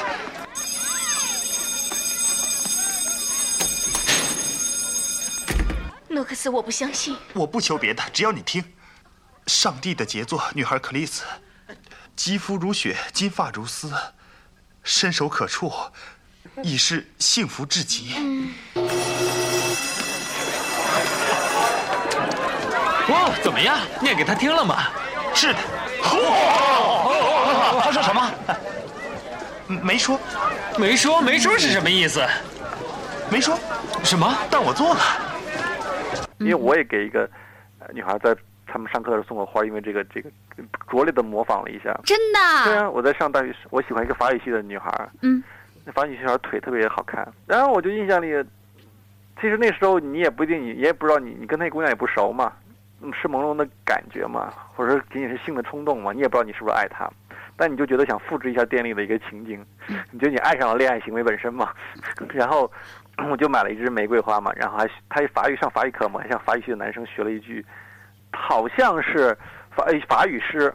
诺克斯，我不相信。
我不求别的，只要你听。上帝的杰作，女孩克里斯，肌肤如雪，金发如丝，伸手可触，已是幸福至极。
哦，怎么样？念给他听了吗？
是的，
他说什么？
没说，
没说，没说是什么意思？
没说，
什么？
但我做了。
因为我也给一个呃女孩在他们上课的时候送过花，因为这个这个拙劣的模仿了一下。
真的？
对啊，我在上大学时，我喜欢一个法语系的女孩，
嗯，
那法语系女孩腿特别好看，然后我就印象里，其实那时候你也不一定，你也不知道你你跟那姑娘也不熟嘛，嗯是朦胧的感觉嘛，或者说仅仅是性的冲动嘛，你也不知道你是不是爱她，但你就觉得想复制一下电力的一个情景，你觉得你爱上了恋爱行为本身嘛，[laughs] 然后我就买了一支玫瑰花嘛，然后还他法语上法语课嘛，还向法语系的男生学了一句，好像是法呃法语诗，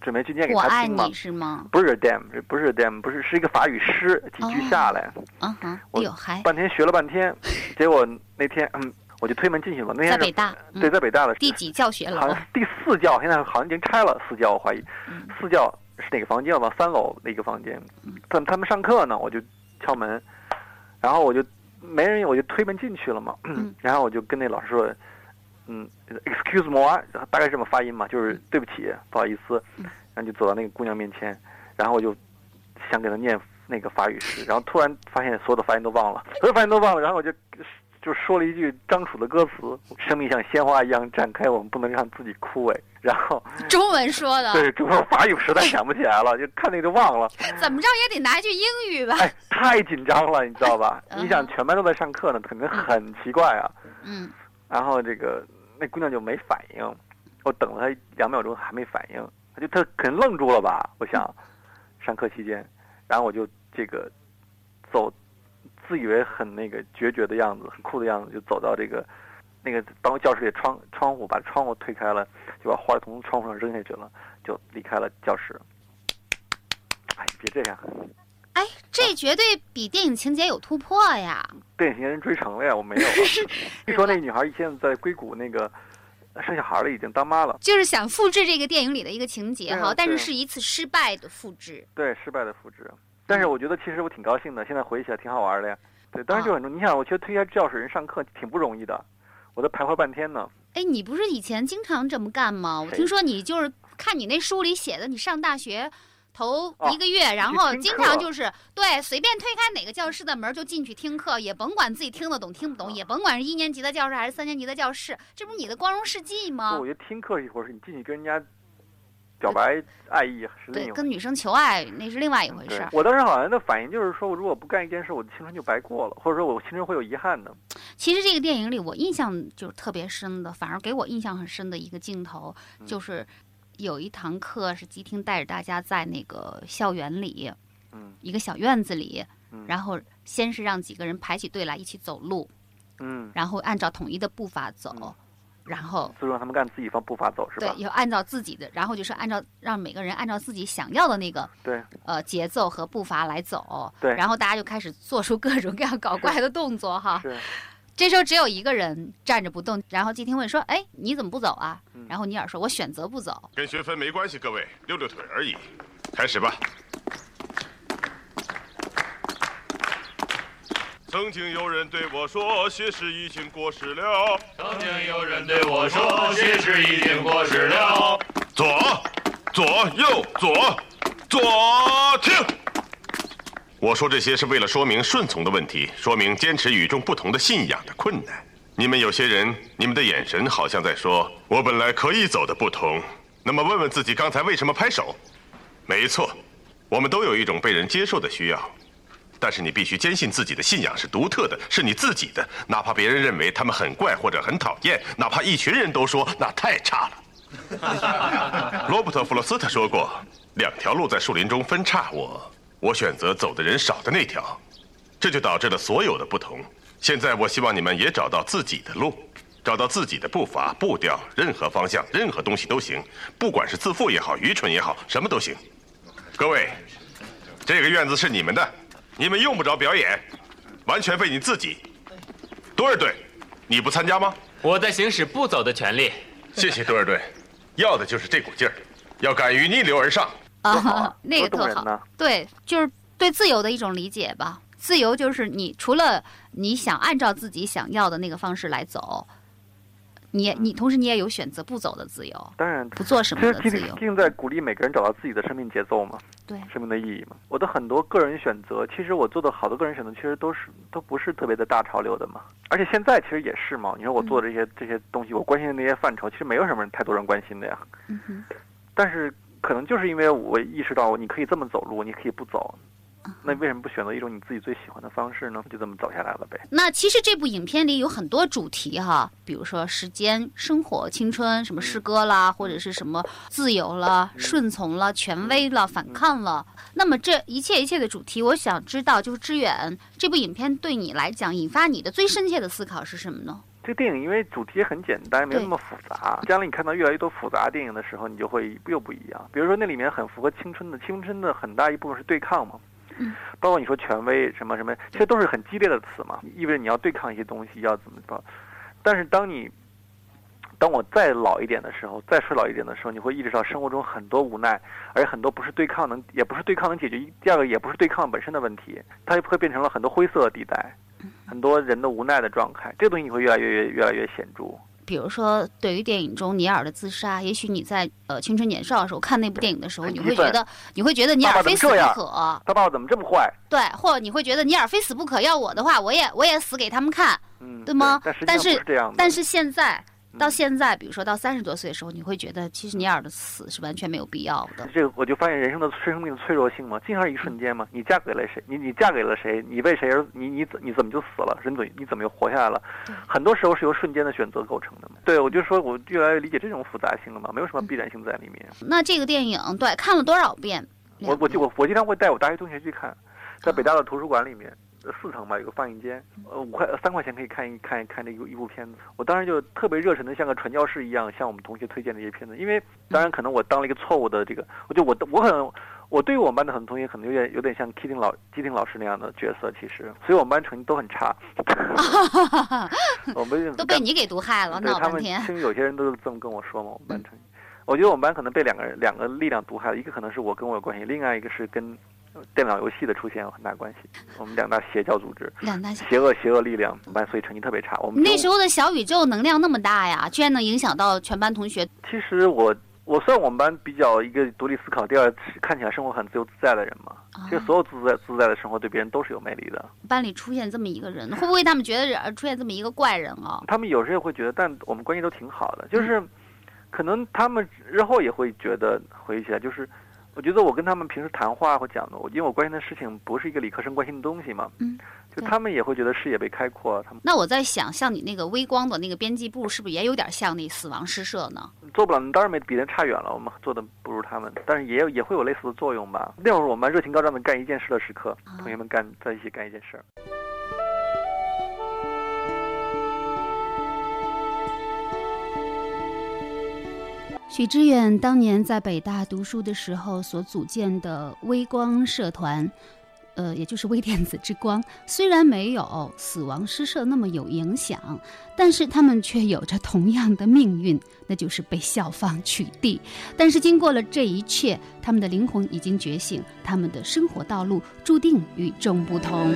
准备去念给
我爱
他听嘛
你。是吗？
不是 damn，不是 damn，不是是一个法语诗，几句下来，
嗯哼，哎
我
呦还
半天学了半天，结果那天嗯，我就推门进去了。那天是
在北大，嗯
对，在北大的
第几教学楼
好像？是第四教，现在好像已经拆了四教，我怀疑
嗯
四教是哪个房间？了三楼的一个房间。他们他们上课呢，我就敲门，然后我就没人，我就推门进去了嘛。
嗯
然后我就跟那老师说，嗯，excuse me，大概这么发音嘛，就是对不起，不好意思。
嗯
然后就走到那个姑娘面前，然后我就想给她念那个法语诗，[laughs] 然后突然发现所有的发音都忘了，所有发音都忘了，然后我就就说了一句张楚的歌词：“生命像鲜花一样绽开，我们不能让自己枯萎。”然后 [laughs]
中文说的，
对，中国法语实在想不起来了，[laughs] 就看那个就忘了。
怎么着也得拿句英语吧？
哎，太紧张了，你知道吧？[laughs]
嗯
你想全班都在上课呢，肯定很奇怪啊。
嗯，
然后这个那姑娘就没反应，我等了她两秒钟还没反应，她就她可能愣住了吧？我想，上课期间，然后我就这个走，自以为很那个决绝的样子，很酷的样子，就走到这个那个当教室里窗窗户，把窗户推开了，就把花从窗户上扔下去了，就离开了教室。哎，别这样，
哎，这绝对比电影情节有突破呀！
变形人追成了呀，我没有啊。[laughs] 据说那女孩现在在硅谷那个生小孩了，已经当妈了。
就是想复制这个电影里的一个情节哈，但是是一次失败的复制。
对，失败的复制。但是我觉得其实我挺高兴的，现在回忆起来挺好玩的呀。对，当然就很重。你想，我去推开教室人上课挺不容易的，我都徘徊半天呢。
哎，你不是以前经常这么干吗？我听说你就是看你那书里写的，你上大学头
哦
一个月，然后经常就是对随便推开哪个教室的门就进去听课，也甭管自己听得懂听不懂，也甭管是一年级的教室还是三年级的教室，这不是你的光荣事迹，吗
我？觉得听课是一回事，你进去跟人家表白爱意是另
对，
一回
跟女生求爱那是另外一回事儿。
我当时好像的反应就是说，我如果不干一件事，我的青春就白过了，或者说我青春会有遗憾的。
其实这个电影里，我印象就是特别深的，反而给我印象很深的一个镜头，
嗯
就是有一堂课是吉汀带着大家在那个校园里，
嗯
一个小院子里，
嗯
然后先是让几个人排起队来一起走路，
嗯，
然后按照统一的步伐走，
嗯
然后
就让他们按自己方步伐走是吧？，
对要按照自己的，然后就是按照让每个人按照自己想要的那个
对
呃节奏和步伐来走，
对
然后大家就开始做出各种各样搞怪的动作哈。
是，[laughs]
这时候只有一个人站着不动，然后季听问说：“哎，你怎么不走啊？”
嗯
然后尼尔说：“我选择不走。
跟学分没关系，各位，溜溜腿而已。开始吧。曾经有人对我说，学识已经过时了。
曾经有人对我说，学识已经过时了。
左，左，右，左，左，停。我说这些是为了说明顺从的问题，说明坚持与众不同的信仰的困难。你们有些人，你们的眼神好像在说：“我本来可以走的不同。”那么问问自己，刚才为什么拍手？没错，我们都有一种被人接受的需要，但是你必须坚信自己的信仰是独特的，是你自己的，哪怕别人认为他们很怪或者很讨厌，哪怕一群人都说那太差了。[laughs] 罗伯特·弗洛斯特说过：“两条路在树林中分叉，我我选择走的人少的那条，这就导致了所有的不同。现在我希望你们也找到自己的路，找到自己的步伐、步调，任何方向、任何东西都行，不管是自负也好，愚蠢也好，什么都行。各位，这个院子是你们的，你们用不着表演，完全为你自己。多尔队，你不参加吗？
我在行使不走的权利。
谢谢多尔队，要的就是这股劲儿，要敢于逆流而上。”
啊
啊，
那个特好。对，就是对自由的一种理解吧。自由就是你除了你想按照自己想要的那个方式来走，你也你同时你也有选择不走的自由，
当然，
不做什
其实基
么的自由。
定在鼓励每个人找到自己的生命节奏嘛，
对，
生命的意义嘛。我的很多个人选择，其实我做的好多个人选择，其实都是都不是特别的大潮流的嘛。而且现在其实也是嘛。你说我做的这些、这些东西，我关心的那些范畴，其实没有什么人太多人关心的呀。但是可能就是因为我意识到你可以这么走路，你可以不走，那为什么不选择一种你自己最喜欢的方式呢？就这么走下来了呗。
那其实这部影片里有很多主题哈，比如说时间、生活、青春，什么诗歌啦，或者是什么自由啦、顺从啦、权威啦、反抗了。那么这一切一切的主题，我想知道，就是志远这部影片对你来讲引发你的最深切的思考是什么呢？
这个电影因为主题很简单，没有那么复杂。将来你看到越来越多复杂电影的时候，你就会又不一样。比如说那里面很符合青春的，青春的很大一部分是对抗嘛。
嗯。
包括你说权威什么什么，其实都是很激烈的词嘛，意味着你要对抗一些东西，要怎么着。但是当你当我再老一点的时候，再衰老一点的时候，你会意识到生活中很多无奈，而且很多不是对抗能，也不是对抗能解决。第二个也不是对抗本身的问题，它会变成了很多灰色的地带。很多人的无奈的状态，这个东西你会越来越越越来越显著。
比如说，对于电影中尼尔的自杀，也许你在呃青春年少的时候看那部电影的时候，你会觉得你会觉得尼尔非死不可，
他爸爸怎么这么坏？
对，或者你会觉得尼尔非死不可，要我的话，我也我也死给他们看。
嗯，
对吗
但
是。但是现在到
嗯
现在，比如说到三十多岁的时候，你会觉得其实尼尔的死是完全没有必要的。
这个我就发现人生的生命的脆弱性嘛，经常一瞬间嘛，你嫁给了谁？你你嫁给了谁？你为谁而你你怎你怎么就死了？人怎你怎么又活下来了？很多时候是由瞬间的选择构成的嘛。对，我就说我越来越理解这种复杂性了嘛，没有什么必然性在里面。
那这个电影对看了多少遍？
我我就我我经常会带我大学同学去看，在北大的图书馆里面。呃四层吧，有个放映间，呃，五块三块钱可以看一看看这一部一部片子。我当时就特别热忱的，像个传教士一样，向我们同学推荐这些片子。因为当然可能我当了一个错误的这个，我就我我可能我对于我们班的很多同学可能有点有点像 Kitting 老基丁老师那样的角色，其实，所以我们班成绩都很差。[laughs] 我们
都被你给毒害了，
对他们，
闹半天。
其实有些人都是这么跟我说嘛，我们班成绩。我觉得我们班可能被两个人两个力量毒害了，一个可能是我跟我有关系，另外一个是跟电脑游戏的出现有很大关系。我们两大邪教组织，
两大
邪恶邪恶力量，班所以成绩特别差。我们
那时候的小宇宙能量那么大呀，居然能影响到全班同学。
其实我我算我们班比较一个独立思考，第二看起来生活很自由自在的人嘛。
啊
其实所有自在自在的生活对别人都是有魅力的。
班里出现这么一个人，会不会他们觉得出现这么一个怪人啊？
他们有时候会觉得，但我们关系都挺好的，就是。可能他们日后也会觉得回忆起来，就是我觉得我跟他们平时谈话或讲的，我因为我关心的事情不是一个理科生关心的东西嘛，
嗯，
就他们也会觉得视野被开阔，他们
那我在想，像你那个微光的那个编辑部，是不是也有点像那死亡诗社呢？
做不了，当然没比人差远了，我们做的不如他们，但是也有也会有类似的作用吧。那会儿我们热情高涨的干一件事的时刻，
啊
同学们干在一起干一件事
许知远当年在北大读书的时候所组建的微光社团，呃，也就是微电子之光，虽然没有死亡诗社那么有影响，但是他们却有着同样的命运，那就是被校方取缔。但是经过了这一切，他们的灵魂已经觉醒，他们的生活道路注定与众不同。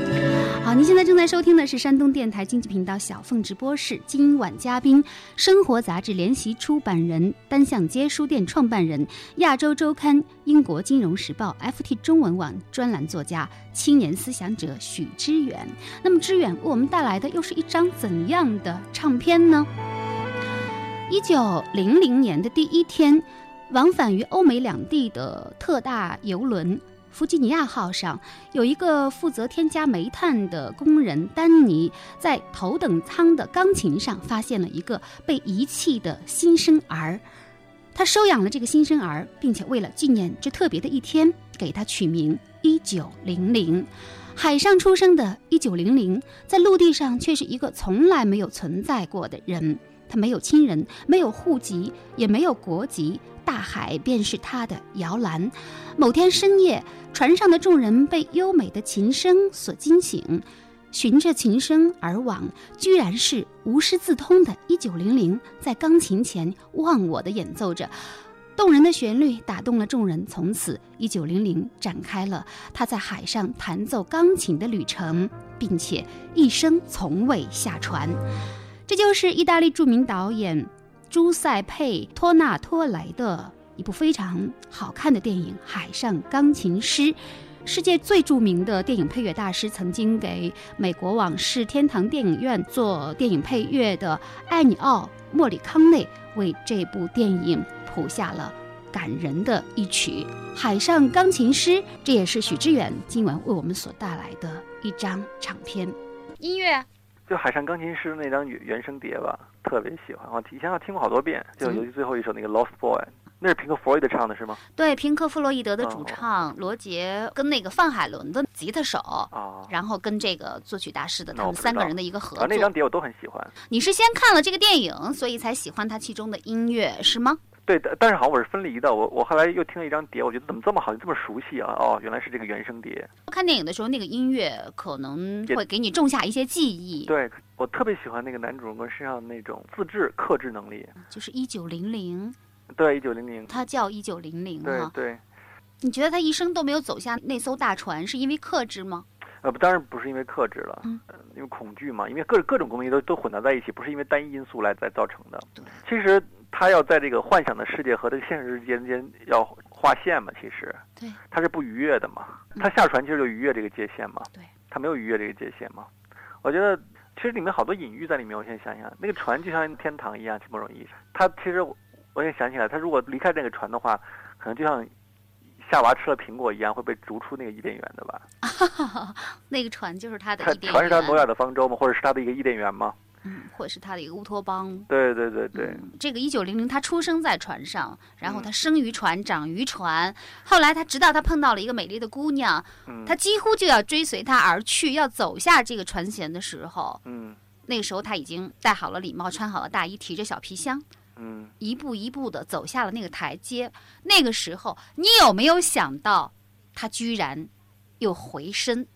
好，您现在正在收听的是山东电台经济频道小凤直播室，今晚嘉宾，生活杂志联席出版人、单向街书店创办人、亚洲周刊、英国金融时报、FT 中文网专栏作家、青年思想者许知远。那么，知远为我们带来的又是一张怎样的唱片呢？一九零零年的第一天，往返于欧美两地的特大游轮弗吉尼亚号上，有一个负责添加煤炭的工人丹尼，在头等舱的钢琴上发现了一个被遗弃的新生儿。他收养了这个新生儿，并且为了纪念这特别的一天，给他取名一九零零。海上出生的一九零零，在陆地上却是一个从来没有存在过的人。他没有亲人，没有户籍，也没有国籍，大海便是他的摇篮。某天深夜，船上的众人被优美的琴声所惊醒，循着琴声而往，居然是无师自通的1900在钢琴前忘我的演奏着。动人的旋律打动了众人，从此1900展开了他在海上弹奏钢琴的旅程，并且一生从未下船。这就是意大利著名导演朱塞佩·托纳托雷的一部非常好看的电影《海上钢琴师》。世界最著名的电影配乐大师，曾经给美国往事天堂电影院做电影配乐的艾尼奥·莫里康内，为这部电影谱下了感人的一曲《海上钢琴师》。这也是许知远今晚为我们所带来的一张唱片音乐。
就《海上钢琴师》那张原原声碟吧，特别喜欢，我以前我听过好多遍，就尤其最后一首那个《Lost Boy》，那是平克·弗洛伊德唱的是吗？
对，平克·弗洛伊德的主唱，罗杰跟那个范海伦的吉他手，
哦，
然后跟这个作曲大师的他们三个人的一个合
作，那。张碟我都很喜欢。
你是先看了这个电影，所以才喜欢它其中的音乐是吗？
对，但但是好像我是分离的，我我后来又听了一张碟，我觉得怎么这么好，这么熟悉啊？哦，原来是这个原声碟。
看电影的时候，那个音乐可能会给你种下一些记忆。
对我特别喜欢那个男主人公身上的那种自制、克制能力。
就是一九零零，
对，一九零零。
他叫一九零零啊。
对对，
你觉得他一生都没有走下那艘大船，是因为克制吗？
呃，不，当然不是因为克制了，
嗯
呃因为恐惧嘛，因为各各种东西都都混杂在一起，不是因为单一因素来来造成的。
对
其实他要在这个幻想的世界和这个现实之间间要划线嘛，其实
对，
他是不逾越的嘛。
嗯
他下船其实就逾越这个界限嘛。
对，
他没有逾越这个界限嘛。我觉得其实里面好多隐喻在里面。我现在想想，那个船就像天堂一样，挺不容易。他其实我我也想起来，他如果离开那个船的话，可能就像夏娃吃了苹果一样，会被逐出那个伊甸园的吧？[laughs]
那个船就是他的
船是他挪
园，
亚的方舟嘛，或者是他的一个伊甸园嘛？
嗯，或者是他的一个乌托邦。
对对对对。
嗯这个一九零零，他出生在船上，然后
嗯
他生于船，长于船。后来他直到他碰到了一个美丽的姑娘，
嗯
他几乎就要追随她而去，要走下这个船舷的时候，
嗯
那个时候他已经戴好了礼帽，穿好了大衣，提着小皮箱，
嗯，
一步一步的走下了那个台阶。那个时候，你有没有想到，他居然又回身？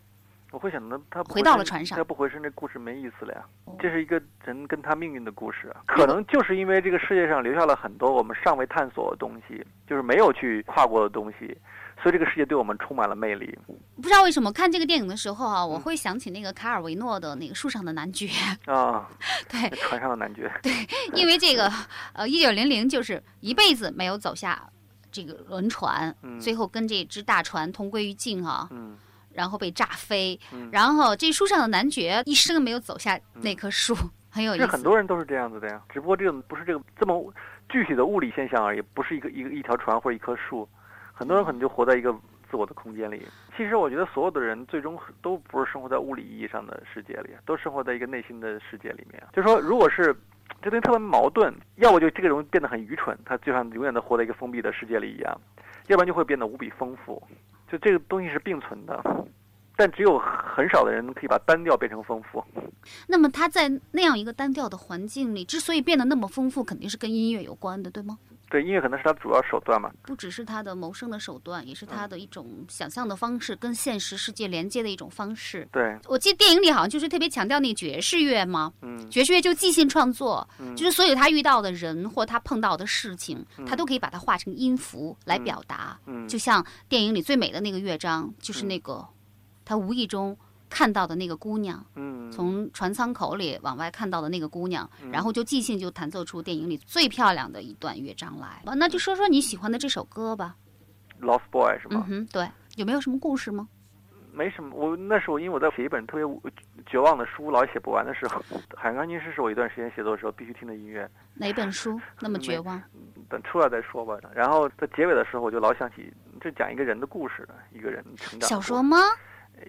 我会想到他
回到了船上
他不回身，这故事没意思了呀
哦。
这是一个人跟他命运的故事啊，可能就是因为这个世界上留下了很多我们尚未探索的东西，就是没有去跨过的东西，所以这个世界对我们充满了魅力
不知道为什么看这个电影的时候啊，
嗯
我会想起那个卡尔维诺的那个树上的男爵。
啊。[laughs]
对，
船上的男爵，对 [laughs]
因为这个，呃，一九零零就是一辈子没有走下这个轮船，
嗯
最后跟这只大船同归于尽啊，
嗯
然后被炸飞，
嗯，
然后这树上的男爵一生没有走下那棵树，很有意思。
是很多人都是这样子的呀，只不过这种不是这个这么具体的物理现象而已，不是一个一个一条船或者一棵树。很多人可能就活在一个自我的空间里。其实我觉得所有的人最终都不是生活在物理意义上的世界里，都生活在一个内心的世界里面。就是说，如果是这东西特别矛盾，要不就这个人变得很愚蠢，他就像永远的活在一个封闭的世界里一样；要不然就会变得无比丰富。就这个东西是并存的，但只有很少的人可以把单调变成丰富。
那么他在那样一个单调的环境里，之所以变得那么丰富，肯定是跟音乐有关的，对吗？
对，音乐可能是他主要手段嘛。
不只是他的谋生的手段，也是他的一种想象的方式，跟现实世界连接的一种方式。
对，
我记得电影里好像就是特别强调那个爵士乐嘛。
嗯，
爵士乐就即兴创作，
嗯
就是所有他遇到的人或他碰到的事情，他都可以把它化成音符来表达。
嗯
就像电影里最美的那个乐章，就是那个他无意中看到的那个姑娘，
嗯，
从船舱口里往外看到的那个姑娘，然后就即兴就弹奏出电影里最漂亮的一段乐章来。啊那就说说你喜欢的这首歌吧。
Lost Boy 是吗？
嗯哼，对，有没有什么故事吗？
没什么，我那时候因为我在写一本特别绝望的书，老写不完的时候，《海洋钢琴师》是我一段时间写作的时候必须听的音乐。
哪本书那么绝望？
等出来再说吧。然后在结尾的时候，我就老想起，这讲一个人的故事，一个人成长
小说吗？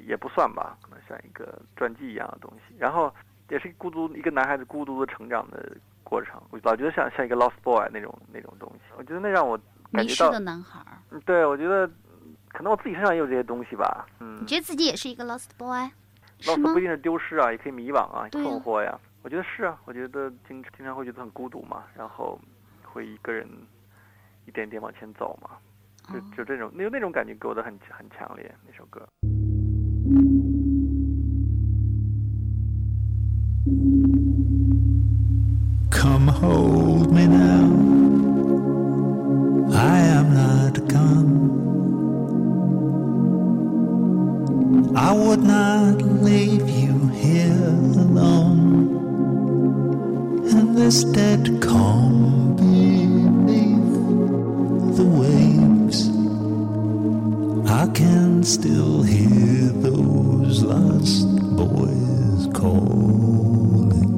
也不算吧，可能像一个传记一样的东西。然后也是孤独一个男孩子孤独的成长的过程，我老觉得像像一个 lost boy 那种那种东西。我觉得那让我感觉到
迷失的，男孩，
嗯对我觉得可能我自己身上也有这些东西吧。嗯
你觉得自己也是一个 lost boy，是
，lost
吗
不一？定是丢失啊，也可以迷惘啊，困惑呀。我觉得是啊，我觉得经经常会觉得很孤独嘛，然后会一个人一点点往前走嘛。就
哦
就这种那那种感觉给我的很很强烈，那首歌。
Come hold me now. I am not gone. I would not leave you here alone in this dead calm beneath the waves. I can still hear those lost boys calling.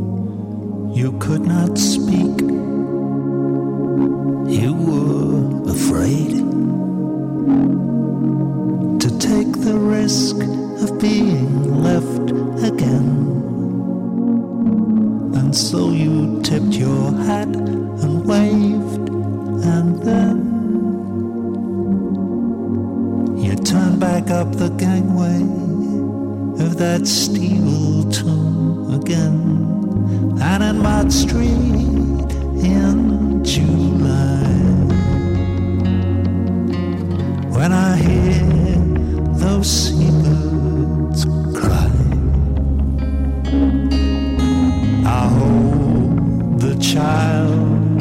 You could not speak. You were afraid to take the risk of being left again. And so you tipped your hat and waved, and then you turned back up the gangway of that steel tomb again. And in Mott Street in July, when I hear those seabirds cry, I hold the child,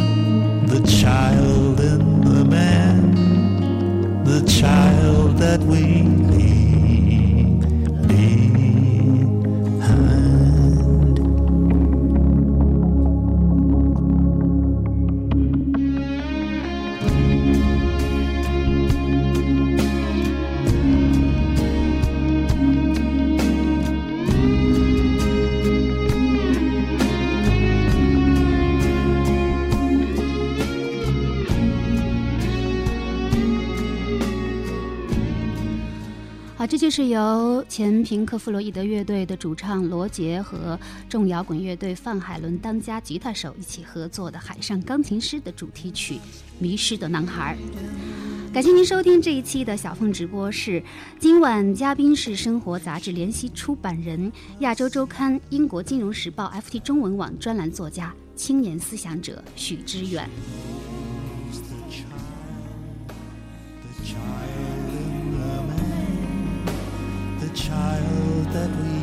the child in the man, the child that we
是由前平克·弗洛伊德乐队的主唱罗杰和重摇滚乐队范海伦当家吉他手一起合作的《海上钢琴师》的主题曲《迷失的男孩》。感谢您收听这一期的小凤直播室。今晚嘉宾是《生活》杂志联席出版人、亚洲周刊、英国金融时报 FT 中文网专栏作家、青年思想者许知远。
Child that we